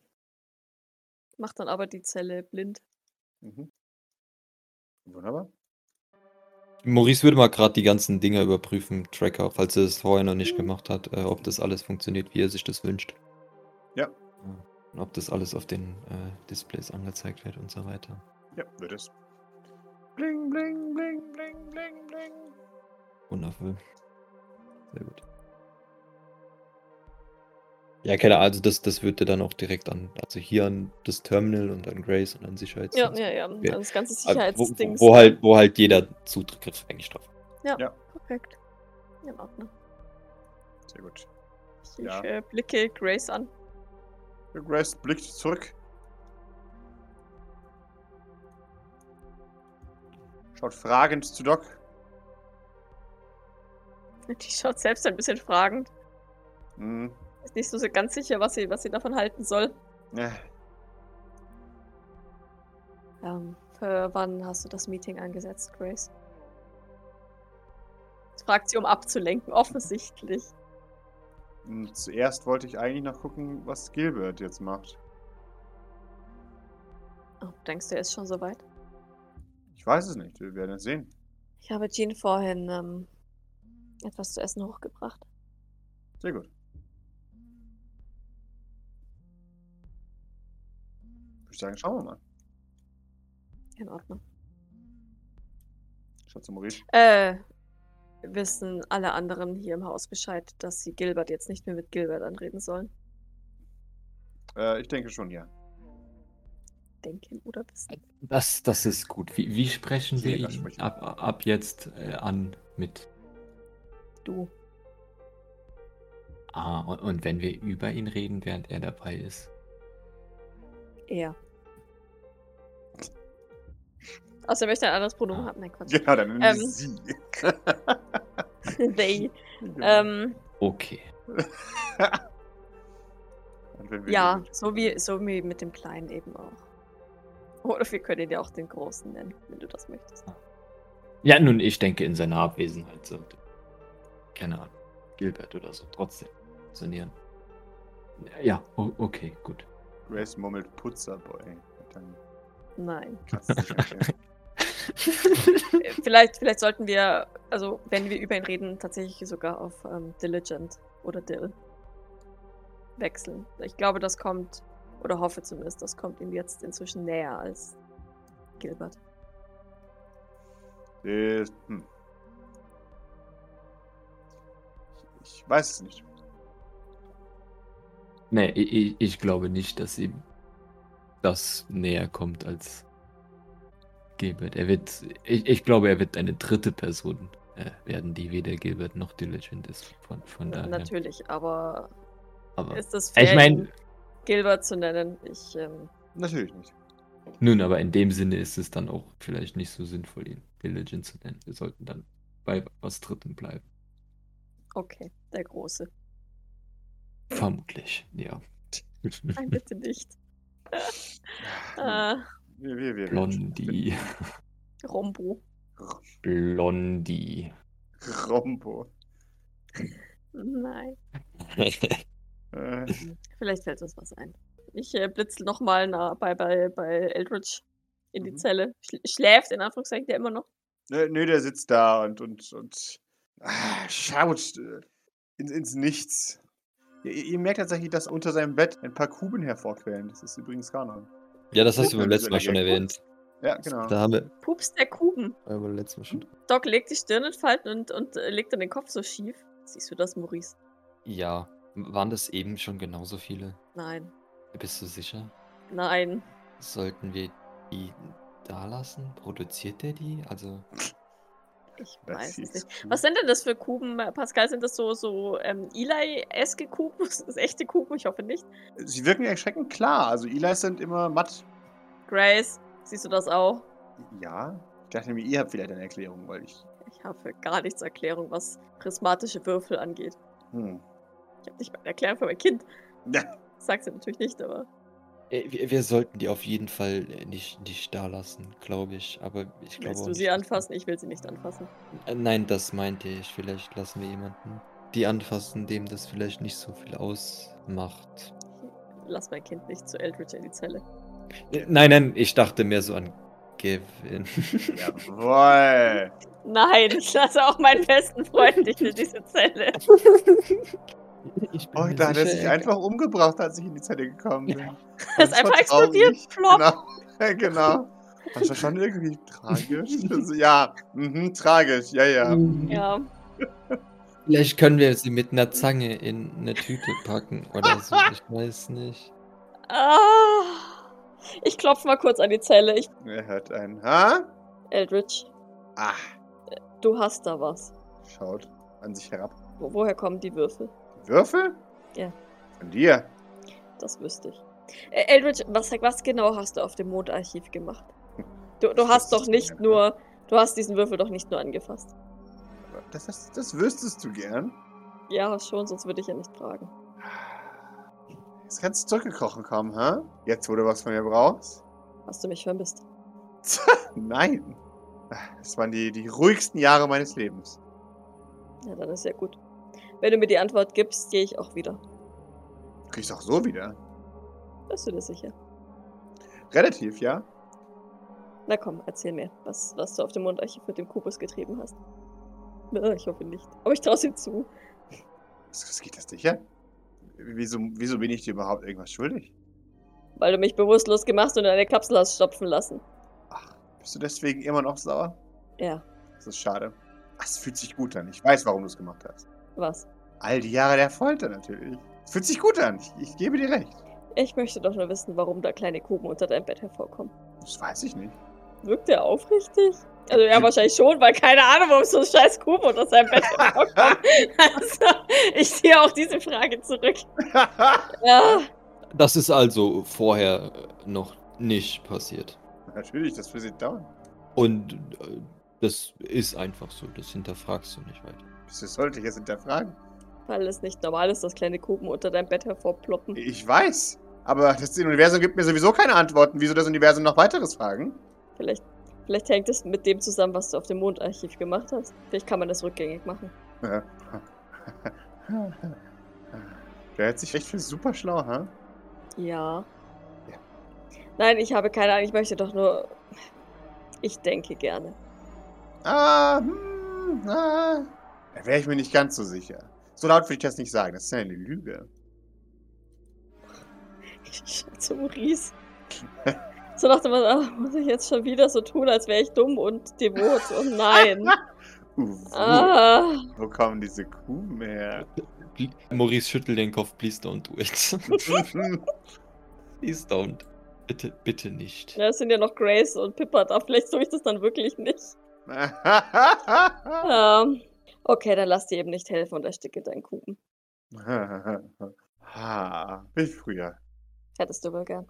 S3: macht dann aber die Zelle blind.
S2: Mhm. Wunderbar.
S1: Maurice würde mal gerade die ganzen Dinger überprüfen, Tracker, falls er es vorher noch nicht gemacht hat, äh, ob das alles funktioniert, wie er sich das wünscht.
S2: Ja.
S1: Und ob das alles auf den äh, Displays angezeigt wird und so weiter.
S2: Ja, wird es. Bling, bling, bling, bling, bling, bling.
S1: Wundervoll. Sehr gut. Ja, keine Ahnung, also das, das würde dann auch direkt an, also hier an das Terminal und an Grace und an Sicherheits.
S3: Ja, ja, ja.
S1: Ja.
S3: Das ganze
S1: Ah, wo,
S3: Sicherheitsdings.
S1: wo, halt, wo halt jeder Zugriff eigentlich drauf hat.
S3: Perfekt. In Ordnung.
S2: Sehr gut.
S3: Ich
S2: Ja.
S3: äh, blicke Grace an.
S2: Grace blickt zurück. Schaut fragend zu Doc.
S3: Die schaut selbst ein bisschen fragend.
S2: Hm.
S3: Ist nicht so ganz sicher, was sie, was sie davon halten soll.
S2: Äh,
S3: Ähm, für wann hast du das Meeting angesetzt, Grace? Das fragt sie, um abzulenken, offensichtlich.
S2: hm, Zuerst wollte ich eigentlich noch gucken, was Gilbert jetzt macht.
S3: Oh, denkst du, er ist schon soweit?
S2: Ich weiß es nicht. Wir werden es sehen.
S3: Ich habe Jean vorhin ähm, etwas zu essen hochgebracht.
S2: Sehr gut. Würde ich sagen, schauen wir mal.
S3: In Ordnung.
S2: Schaut zu Maurice.
S3: Äh, wissen alle anderen hier im Haus Bescheid, dass sie Gilbert jetzt nicht mehr mit Gilbert anreden sollen?
S2: Äh, ich denke schon, ja.
S3: denken oder wissen.
S4: Das, das ist gut. Wie, wie sprechen wir ihn ab, ab jetzt äh, an mit
S3: Du.
S4: Ah, und, und wenn wir über ihn reden, während er dabei ist?
S3: Er. Außer er möchte ein anderes Pronomen haben. Nein, Quatsch.
S2: Genau, dann
S3: Ähm.
S2: sie.
S3: They.
S2: Genau.
S3: Ähm,
S4: Okay.
S2: Und wenn wir-
S3: ja, so wie, so wie mit dem Kleinen eben auch. Oder wir können ihn ja auch den Großen nennen, wenn du das möchtest.
S4: Ja, nun, ich denke in seiner Abwesenheit so. Keine Ahnung. Gilbert oder so. Trotzdem. Funktionieren. Ja, okay, gut.
S2: Grace murmelt Putzerboy.
S3: Nein. Äh, vielleicht, vielleicht sollten wir, also wenn wir über ihn reden, tatsächlich sogar auf ähm, Diligent oder Dill wechseln. Ich glaube, das kommt, oder hoffe zumindest, das kommt ihm jetzt inzwischen näher als Gilbert.
S2: Äh, hm. Ich, weiß es nicht.
S4: Nee, ich, ich- glaube nicht, dass ihm das näher kommt als Gilbert. Er wird, ich, ich glaube, er wird eine dritte Person äh, werden, die weder Gilbert noch Diligent ist. Von, von daher.
S3: Natürlich, aber
S4: Aber,
S3: ist es fair,
S4: ich meine,
S3: ihn Gilbert zu nennen? Ich, ähm,
S2: Natürlich nicht.
S4: nun, aber in dem Sinne ist es dann auch vielleicht nicht so sinnvoll, ihn Diligent zu nennen. Wir sollten dann bei was Drittem bleiben.
S3: Okay, der Große.
S4: Vermutlich, ja.
S3: Nein, bitte nicht. Äh,
S2: Wir, wir, wir.
S4: Blondie.
S3: Rombo.
S4: Blondie.
S2: Rombo.
S3: Nein.
S2: Äh,
S3: Vielleicht fällt uns was ein. Ich äh, blitzel nochmal bei, bei, bei Eldridge in die
S2: Mhm.
S3: Zelle. Schl schläft in Anführungszeichen der immer noch.
S2: nö, nö, der sitzt da und, und, und ah, schaut äh, ins, ins Nichts. Ihr, ihr merkt tatsächlich, dass unter seinem Bett ein paar Kuben hervorquellen. Das ist übrigens Ganon.
S1: Ja, das hast du beim letzten Mal schon erwähnt.
S2: Ja, genau.
S1: Da haben wir
S3: Pups der Kuben.
S1: ja, beim letzten Mal schon.
S3: Doc legt die Stirn in Falten und, und äh, legt dann den Kopf so schief. Siehst du das, Maurice?
S1: Ja, waren das eben schon genauso viele?
S3: Nein.
S1: Bist du sicher?
S3: Nein.
S1: Sollten wir die da lassen? Produziert der die? Also,
S3: Ich
S2: Das
S3: weiß es
S2: ist
S3: nicht.
S2: cool.
S3: Was sind denn das für Kuben, Pascal? Sind das so, so ähm, Eli-eske Kuben? Sind das echte Kuben? Ich hoffe nicht.
S2: Sie wirken erschreckend klar. Also Eli's sind immer matt.
S3: Grace, siehst du das auch?
S2: Ja. Ich dachte mir, ihr habt vielleicht eine Erklärung, weil ich.
S3: Ich habe gar nichts Erklärung, was prismatische Würfel angeht.
S2: Hm.
S3: Ich habe nicht mal eine Erklärung für mein Kind.
S2: Ja.
S3: Sag's ja natürlich nicht, aber
S1: wir, wir sollten die auf jeden Fall äh, nicht, nicht da lassen, glaube ich. Aber ich glaube
S3: willst du sie anfassen? Ich will sie nicht anfassen.
S1: Äh, Nein, das meinte ich. Vielleicht lassen wir jemanden die anfassen, dem das vielleicht nicht so viel ausmacht.
S3: Lass mein Kind nicht zu Eldridge in die Zelle.
S1: Äh, Nein, nein, ich dachte mehr so an Gavin.
S2: Jawoll.
S3: Nein, ich lasse auch meinen besten Freund nicht in diese Zelle.
S1: Ich bin
S2: Oh, da hat er sich
S1: er-
S2: einfach umgebracht, als ich in die Zelle gekommen bin.
S1: Ja.
S3: Das ist einfach explodiert. Flop.
S2: Genau. Ja, genau. Das war schon irgendwie tragisch. Also, ja, mhm, tragisch. Ja, ja.
S3: Ja,
S1: Vielleicht können wir sie mit einer Zange in eine Tüte packen oder so. Ich weiß nicht.
S3: Ah, ich klopfe mal kurz an die Zelle. Ich,
S2: Er hört einen. Ha?
S3: Eldridge,
S2: Ah,
S3: du hast da was.
S2: schaut an sich herab.
S3: Wo, woher kommen die Würfel?
S2: Würfel?
S3: Ja.
S2: Von dir.
S3: Das wüsste ich. Äh, Eldridge, was, was genau hast du auf dem Mondarchiv gemacht? Du, du hast doch nicht nur, du hast diesen Würfel doch nicht nur angefasst.
S2: Das, das, das wüsstest du gern.
S3: Ja, schon, sonst würde ich ja nicht fragen.
S2: Jetzt kannst du zurückgekrochen kommen, ha? Jetzt, wo du was von mir brauchst?
S3: Hast du mich vermisst?
S2: Nein. Das waren die, die ruhigsten Jahre meines Lebens.
S3: Ja, dann ist ja gut. Wenn du mir die Antwort gibst, gehe ich auch wieder.
S2: Kriegst auch so wieder.
S3: Bist du dir sicher?
S2: Relativ, ja?
S3: Na komm, erzähl mir, was, was du auf dem Mondarchiv mit dem Kubus getrieben hast. Ich hoffe nicht. Aber ich traue ihm zu.
S2: Was, was geht das sicher? Wieso, wieso bin ich dir überhaupt irgendwas schuldig?
S3: Weil du mich bewusstlos gemacht und in eine Kapsel hast stopfen lassen.
S2: Ach, bist du deswegen immer noch sauer?
S3: Ja,
S2: Das ist schade. Es fühlt sich gut an. Ich weiß, warum du es gemacht hast.
S3: Was?
S2: All die Jahre der Folter natürlich. Fühlt sich gut an. Ich, ich gebe dir recht.
S3: Ich möchte doch nur wissen, warum da kleine Kuben unter deinem Bett hervorkommen.
S2: Das weiß ich nicht.
S3: Wirkt der aufrichtig? Also ja, wahrscheinlich schon, weil keine Ahnung, warum so ein scheiß Kuben unter seinem Bett hervorkommt. Also, ich ziehe auch diese Frage zurück. Ja,
S1: Das ist also vorher noch nicht passiert.
S2: Natürlich, das wird dauern.
S1: Und äh, das ist einfach so. Das hinterfragst du nicht weiter.
S2: Wieso sollte ich es hinterfragen?
S3: weil es nicht normal ist, dass kleine Kuben unter deinem Bett hervorploppen.
S2: Ich weiß. Aber das Universum gibt mir sowieso keine Antworten. Wieso das Universum noch weiteres fragen?
S3: Vielleicht, vielleicht hängt es mit dem zusammen, was du auf dem Mondarchiv gemacht hast. Vielleicht kann man das rückgängig machen.
S2: Der hält sich echt für super schlau, ha?
S3: Ja.
S2: Ja.
S3: Nein, ich habe keine Ahnung. Ich möchte doch nur. Ich denke gerne.
S2: Ah, hm, ah. Da wäre ich mir nicht ganz so sicher. So laut würde ich das nicht sagen. Das ist ja eine Lüge.
S3: Ich schau zu Maurice. So dachte man, ach, muss ich jetzt schon wieder so tun, als wäre ich dumm und devot. Und nein.
S2: Uh, wo,
S3: ah,
S2: wo kommen diese Kuben her?
S1: Maurice schüttelt den Kopf. Please don't do it. Please don't. Bitte, bitte nicht.
S3: ja, es sind ja noch Grace und Pippa da. Vielleicht tue ich das dann wirklich nicht. Ähm, okay, dann lass dir eben nicht helfen und ersticke deinen Kuben.
S2: ha, wie früher.
S3: Hättest du wohl gern.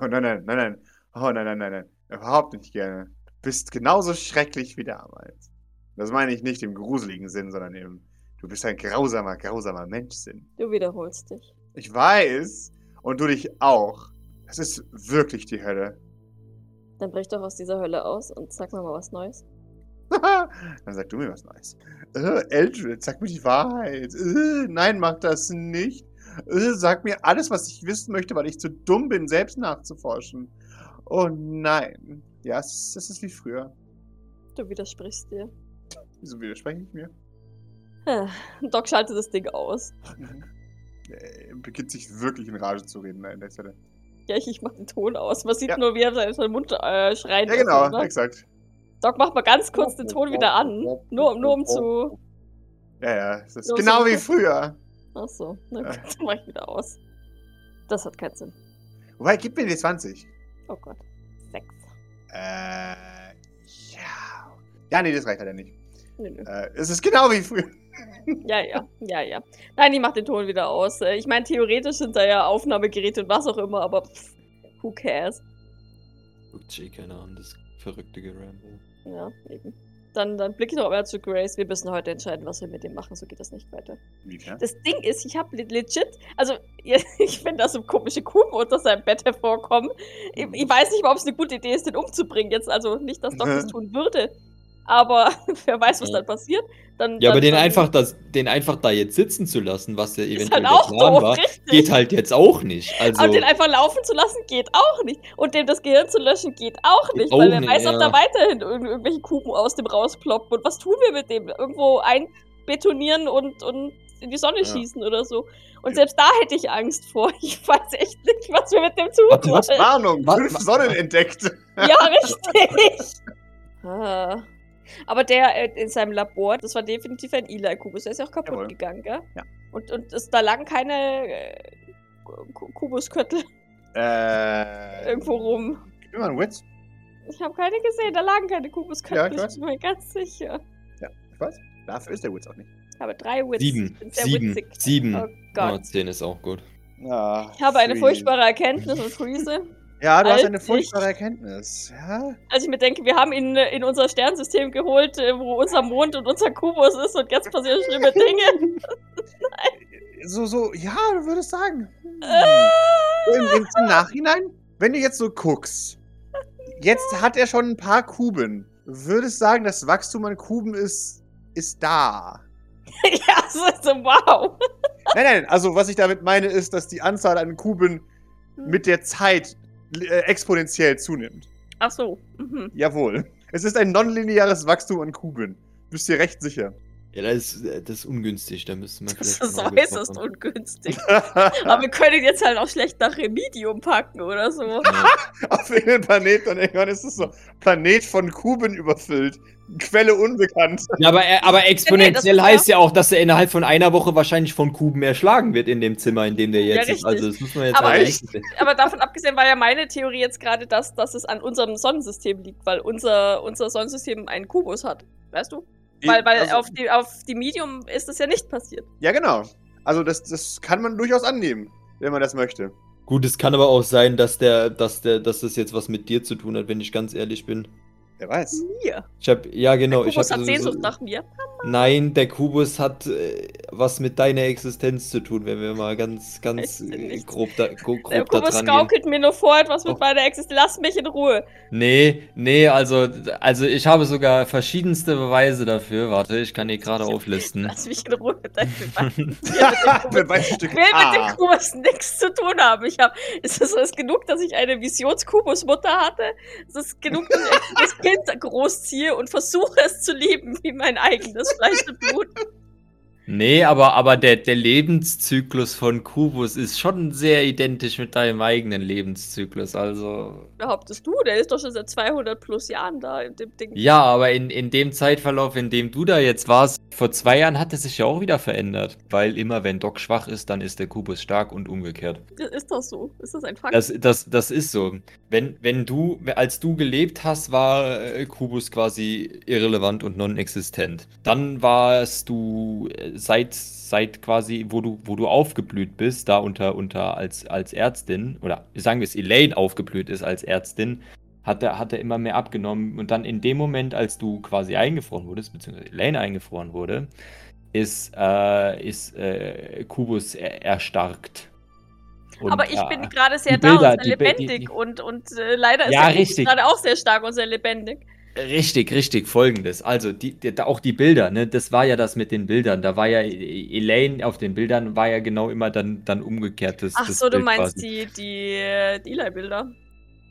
S2: Oh nein, nein, nein, nein. Oh nein, nein, nein, nein. Überhaupt nicht gerne. Du bist genauso schrecklich wie damals. Das meine ich nicht im gruseligen Sinn, sondern im, du bist ein grausamer, grausamer Menschsinn.
S3: Du wiederholst dich.
S2: Ich weiß. Und du dich auch. Es ist wirklich die Hölle.
S3: Dann brich doch aus dieser Hölle aus und sag mir mal was Neues.
S2: Dann sag du mir was Neues. Äh, Eldred, sag mir die Wahrheit. Äh, nein, mach das nicht. Äh, sag mir alles, was ich wissen möchte, weil ich zu dumm bin, selbst nachzuforschen. Oh nein. Ja, es ist, es ist wie früher.
S3: Du widersprichst dir.
S2: Wieso widerspreche ich mir?
S3: Doc schaltet das Ding aus.
S2: Er beginnt sich wirklich in Rage zu reden an der Stelle.
S3: Ja, ich, ich mach den Ton aus. Man sieht
S2: Ja.
S3: nur, wie er seinen Mund äh, schreien
S2: Ja, genau,
S3: ne?
S2: exakt.
S3: Doc, mach mal ganz kurz den Ton wieder an. Nur, nur um zu.
S2: Ja, ja, es ist
S3: So,
S2: genau
S3: so-
S2: wie früher.
S3: Achso, na
S2: Ja.
S3: gut, dann mach ich wieder aus. Das hat keinen Sinn.
S2: Wobei, gib mir die 20.
S3: Oh Gott. Sechs.
S2: Äh, ja. Ja, nee, das reicht leider nicht.
S3: Nö, nö.
S2: Äh, es ist genau wie früher.
S3: Ja, ja, ja, ja. Nein, ich mach den Ton wieder aus. Äh, Ich meine, theoretisch sind da ja Aufnahmegeräte und was auch immer, aber pff, who cares?
S1: Guckt eh keiner an, das verrückte Geramble.
S3: Ja, eben. Dann, dann blicke ich noch mal zu Grace. Wir müssen heute entscheiden, was wir mit dem machen. So geht das nicht weiter.
S2: Inwiefern?
S3: Das Ding ist, ich habe legit, also ich finde, dass so komische Kuben unter seinem Bett hervorkommen. Ich, ich weiß nicht mal, ob es eine gute Idee ist, den umzubringen jetzt. Also nicht, dass Doc das tun würde. Aber wer weiß, was
S1: Ja.
S3: dann passiert. Dann,
S1: Ja, aber
S3: dann,
S1: den
S3: dann
S1: einfach, das, den einfach da jetzt sitzen zu lassen, was ja
S3: ist
S1: eventuell
S3: halt auch
S1: der Plan
S3: doof,
S1: war,
S3: richtig.
S1: geht halt jetzt auch nicht. Also,
S3: Aber den einfach laufen zu lassen, geht auch nicht. Und dem das Gehirn zu löschen, geht auch
S1: Geht
S3: nicht.
S1: auch
S3: weil wer
S1: nicht,
S3: weiß, ob
S1: ja.
S3: da weiterhin irg irgendwelche Kuben aus dem rausploppen. Und was tun wir mit dem? Irgendwo einbetonieren und, und in die Sonne
S2: Ja.
S3: schießen oder so. Und selbst da hätte ich Angst vor. Ich weiß echt nicht, was wir mit dem tun
S1: was?
S2: Warnung,
S1: Was-
S2: fünf
S1: was-
S2: Sonnen entdeckt.
S3: Ja, richtig. ah. Aber der äh, in seinem Labor, das war definitiv ein Eli-Kubus. Der ist ja auch kaputt
S2: Jawohl.
S3: gegangen, gell?
S2: Ja.
S3: Und, und es, da lagen keine äh, Ku- Kubusköttel
S2: Äh,
S3: irgendwo rum.
S2: Gib mir mal einen Witz.
S3: Ich habe keine gesehen, da lagen keine Kubusköpfe.
S2: Ja, ich weiß.
S3: bin mir ganz sicher.
S2: Ich weiß. Dafür ist der Witz auch nicht.
S3: Ich habe drei Wits.
S1: sieben, sieben,
S3: witzig.
S1: sieben.
S3: Oh Gott.
S1: Ah, zehn ist auch gut.
S2: Ah,
S3: Ich habe eine furchtbare Erkenntnis und Freeze.
S2: Ja, du hast eine
S3: ich-
S2: furchtbare Erkenntnis. Ja.
S3: Als ich mir denke, wir haben ihn äh, in unser Sternsystem geholt, äh, wo unser Mond und unser Kubus ist und jetzt passieren schlimme Dinge.
S2: So, so, ja, du würdest sagen.
S3: Ah!
S2: Im, im, Im Nachhinein, wenn du jetzt so guckst, jetzt hat er schon ein paar Kuben. Würdest sagen, das Wachstum an Kuben ist, ist da.
S3: ja, so, so wow.
S2: Nein, nein, also was ich damit meine, ist, dass die Anzahl an Kuben mit der Zeit exponentiell zunimmt.
S3: Ach so. Mhm.
S2: Jawohl. Es ist ein nonlineares Wachstum an Kuben. Bist dir recht sicher.
S5: Ja, das ist, das ist ungünstig, da müsste man
S3: Das ist äußerst ungünstig. Aber wir können jetzt halt auch schlecht nach Remedium packen oder so.
S5: Ja.
S2: Auf irgendeinen Planet und irgendwann ist es so Planet von Kuben überfüllt. Quelle unbekannt.
S1: Ja, aber, äh, aber exponentiell
S3: ist
S1: heißt ja auch, dass er innerhalb von einer Woche wahrscheinlich von Kuben erschlagen wird in dem Zimmer, in dem der
S3: Ja,
S1: jetzt ist.
S3: richtig.
S1: Also das muss man jetzt
S3: Aber
S1: halt nicht-
S3: Aber davon abgesehen war ja meine Theorie jetzt gerade, dass, dass es an unserem Sonnensystem liegt, weil unser, unser Sonnensystem einen Kubus hat. Weißt du? Weil, weil
S2: Also-
S3: auf, die, auf die Medium ist das ja nicht passiert.
S2: Ja, genau. Also das, das kann man durchaus annehmen, wenn man das möchte.
S5: Gut, es kann aber auch sein, dass der, dass der, dass das jetzt was mit dir zu tun hat, wenn ich ganz ehrlich bin.
S2: Wer weiß.
S3: Mir.
S5: Ich hab, ja genau, ich
S3: Kubus
S5: hab
S3: hat
S5: so-
S3: Sehnsucht nach mir.
S5: Nein, der Kubus hat äh, was mit deiner Existenz zu tun, wenn wir mal ganz, ganz
S3: ich
S5: äh, grob da, gro- grob
S3: Der
S5: da
S3: Kubus gaukelt mir nur vor etwas mit
S5: Oh.
S3: meiner Existenz. Lass mich in Ruhe.
S1: Nee, nee, also, also ich habe sogar verschiedenste Beweise dafür. Warte, ich kann die gerade auflisten.
S3: Lass mich in Ruhe mit deinem Beweis.
S2: Beweisstück
S3: Ich will mit dem Kubus nichts zu tun haben. Ich hab, ist es ist genug, dass ich eine Visionskubusmutter hatte? Ist es genug, dass ich Kind großziehe und versuche es zu lieben wie mein eigenes Fleisch und Blut?
S1: Nee, aber, aber der, der Lebenszyklus von Kubus ist schon sehr identisch mit deinem eigenen Lebenszyklus. Also.
S3: Behauptest du? Der ist doch schon seit 200 plus Jahren da in dem Ding.
S1: Ja, aber in, in dem Zeitverlauf, in dem du da jetzt warst, vor zwei Jahren hat es sich ja auch wieder verändert. Weil immer, wenn Doc schwach ist, dann ist der Kubus stark und umgekehrt.
S3: Ist das so? Ist das ein Fakt?
S1: Das, das, das ist so. Wenn, wenn du, als du gelebt hast, war äh, Kubus quasi irrelevant und non-existent. Dann warst du äh, seit, seit quasi, wo du, wo du aufgeblüht bist, da unter, unter als, als Ärztin, oder sagen wir es, Elaine aufgeblüht ist als Ärztin, hat er, hat er immer mehr abgenommen. Und dann in dem Moment, als du quasi eingefroren wurdest, beziehungsweise Elaine eingefroren wurde, ist, äh, ist äh, Kubus er, erstarkt. Und,
S3: Aber ich
S1: äh,
S3: bin gerade sehr da
S1: Bilder,
S3: und sehr lebendig
S1: die- die-
S3: und, und äh, leider ist
S1: Ja,
S3: Kubus
S1: richtig.
S3: gerade auch sehr stark und sehr lebendig.
S1: Richtig, richtig, folgendes. Also, die, die, auch die Bilder, ne? Das war ja das mit den Bildern. Da war ja E- Elaine auf den Bildern, war ja genau immer dann, dann umgekehrt. Das,
S3: Ach so, du
S1: Bild
S3: meinst
S1: quasi.
S3: die, die, äh, die Eli-Bilder.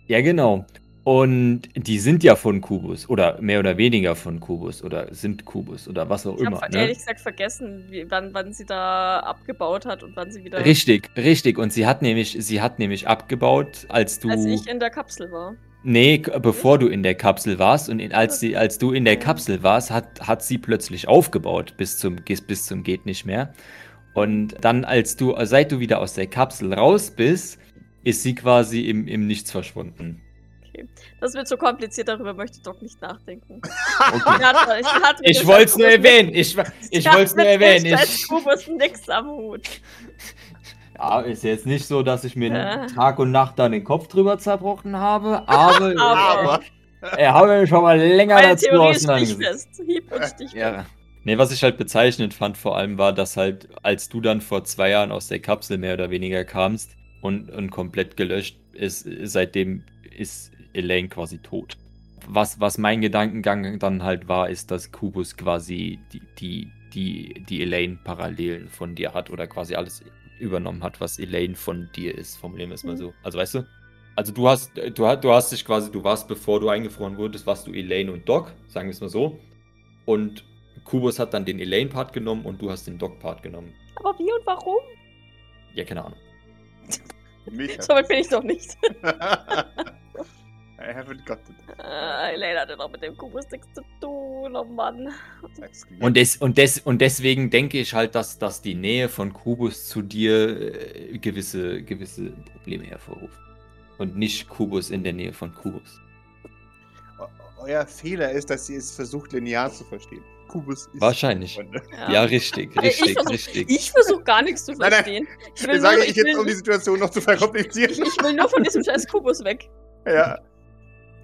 S1: Ja, genau. Und die sind ja von Kubus oder mehr oder weniger von Kubus oder sind Kubus oder was auch
S3: Ich
S1: immer.
S3: habe
S1: Ne?
S3: ehrlich gesagt vergessen, wie, wann, wann sie da abgebaut hat und wann sie wieder.
S1: Richtig, richtig. Und sie hat nämlich, sie hat nämlich abgebaut, als du.
S3: Als ich in der Kapsel war.
S1: Nee, bevor du in der Kapsel warst und in, als, sie, als du in der Kapsel warst, hat, hat sie plötzlich aufgebaut bis zum, bis zum geht nicht mehr. Und dann, als du, seit du wieder aus der Kapsel raus bist, ist sie quasi im, im Nichts verschwunden.
S3: Das wird so kompliziert, darüber möchte Doc nicht nachdenken.
S1: Okay.
S3: Mit
S1: Ich
S3: dem
S1: wollte es nur erwähnen. Ich, ich wollte es nur
S3: mit dem
S1: erwähnen.
S3: Scheiß
S1: Ich,
S3: Kubus nix am Hut.
S1: Ja, ist jetzt nicht so, dass ich mir
S3: Ja.
S1: Tag und Nacht da den Kopf drüber zerbrochen habe, aber,
S2: Aber
S1: er habe mich schon mal länger
S3: Meine
S1: dazu
S3: Theorie ist
S1: auseinandergesetzt.
S3: stichfest. Hieb und stichfest.
S1: Ja. Nee, was ich halt bezeichnend fand vor allem war, dass halt, als du dann vor zwei Jahren aus der Kapsel mehr oder weniger kamst und, und komplett gelöscht ist, seitdem ist Elaine quasi tot. Was, was mein Gedankengang dann halt war, ist, dass Kubus quasi die, die, die, die Elaine Parallelen von dir hat oder quasi alles übernommen hat, was Elaine von dir ist, formulieren wir es mal
S3: Mhm.
S1: so. Also weißt du? Also du hast, du, hast- du hast dich quasi, du warst, bevor du eingefroren wurdest, warst du Elaine und Doc, sagen wir es mal so. Und Kubus hat dann den Elaine-Part genommen und du hast den Doc-Part genommen.
S3: Aber wie und warum?
S1: Ja, keine Ahnung.
S2: mich
S3: So weit bin ich doch nicht.
S2: I haven't got it.
S3: Äh, Elaine hatte doch mit dem Kubus nichts zu tun, oh Mann.
S1: Und, des, und, des, und deswegen denke ich halt, dass, dass die Nähe von Kubus zu dir äh, gewisse, gewisse Probleme hervorruft. Und nicht Kubus in der Nähe von Kubus.
S2: Eu- Euer Fehler ist, dass ihr es versucht, linear zu verstehen. Kubus ist.
S1: Wahrscheinlich.
S2: Freunde.
S1: Ja, richtig,
S3: ich
S1: richtig,
S3: versuch-
S1: richtig.
S3: Ich versuche gar nichts zu
S2: Nein, nein.
S3: verstehen. Ich will,
S2: Ich sage
S3: nur,
S2: ich
S3: ich,
S2: jetzt, um die
S3: will,
S2: Situation noch zu verkomplizieren.
S3: ich, ich will nur von diesem scheiß Kubus weg.
S2: ja.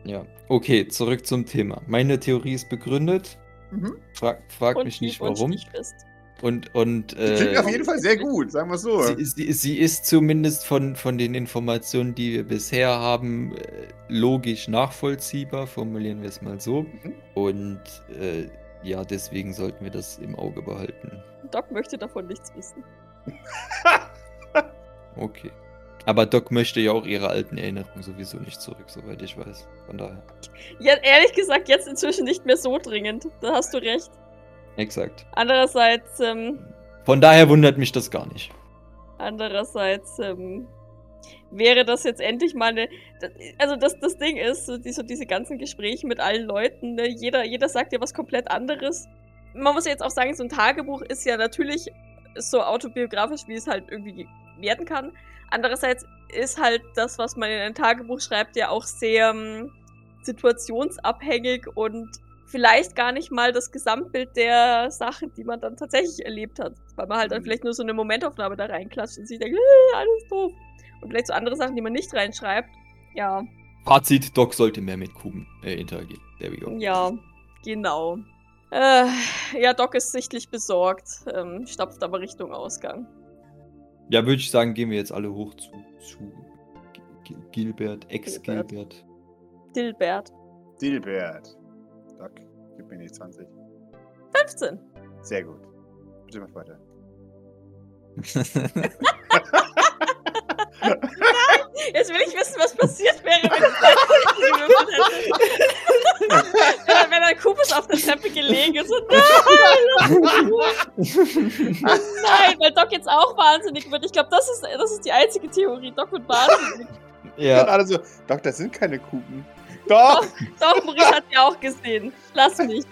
S5: Ja, okay, zurück zum Thema. Meine Theorie ist begründet.
S2: Mhm.
S5: Frag, frag
S3: Und
S5: mich nicht
S3: und
S5: warum.
S3: stichfest.
S5: Und, und
S2: Die klingt
S5: äh,
S2: auf jeden Fall sehr gut, sagen wir es so.
S5: sie, sie, sie ist zumindest von, von den Informationen, die wir bisher haben, äh, logisch nachvollziehbar, formulieren wir es mal so.
S2: Mhm.
S5: Und äh, ja, deswegen sollten wir das im Auge behalten.
S3: Doc möchte davon nichts wissen.
S5: Okay. Aber Doc möchte ja auch ihre alten Erinnerungen sowieso nicht zurück, soweit ich weiß. Von daher.
S3: Ja, ehrlich gesagt, jetzt inzwischen nicht mehr so dringend. Da hast du recht.
S1: Exakt.
S3: Andererseits, ähm,
S1: Von daher wundert mich das gar nicht.
S3: andererseits, ähm, wäre das jetzt endlich mal eine. Also das, das Ding ist, so, die, so diese ganzen Gespräche mit allen Leuten, ne, jeder, jeder sagt ja was komplett anderes. Man muss ja jetzt auch sagen, so ein Tagebuch ist ja natürlich so autobiografisch, wie es halt irgendwie werden kann. Andererseits ist halt das, was man in ein Tagebuch schreibt, ja auch sehr ähm, situationsabhängig und vielleicht gar nicht mal das Gesamtbild der Sachen, die man dann tatsächlich erlebt hat. Weil man halt dann
S2: Mhm.
S3: vielleicht nur so eine Momentaufnahme da reinklatscht und sich denkt, äh, alles doof. Und vielleicht so andere Sachen, die man nicht reinschreibt. Ja,
S1: Fazit, Doc sollte mehr mit Kuben äh, interagieren. There we go.
S3: ja, genau. Äh, ja, Doc ist sichtlich besorgt, ähm, stapft aber Richtung Ausgang.
S1: Ja, würde ich sagen, gehen wir jetzt alle hoch zu, zu Gil- Gilbert,
S3: Gilbert.
S1: Ex-Gilbert.
S3: Dilbert.
S2: Dilbert. Doc, gib mir die 20.
S3: 15.
S2: Sehr gut. Bitte mach weiter.
S3: Jetzt will ich wissen, was passiert wäre, wenn ich hätte. wenn, ein Kubus auf der Treppe gelegen ist und nein! nein, weil Doc jetzt auch wahnsinnig wird. Ich glaube, das ist, das ist die einzige Theorie. Doc wird wahnsinnig.
S1: Ja.
S2: Alle so, Doc, das sind keine Kuben. Doch!
S3: Doch, Maurice hat ja auch gesehen. Lass mich.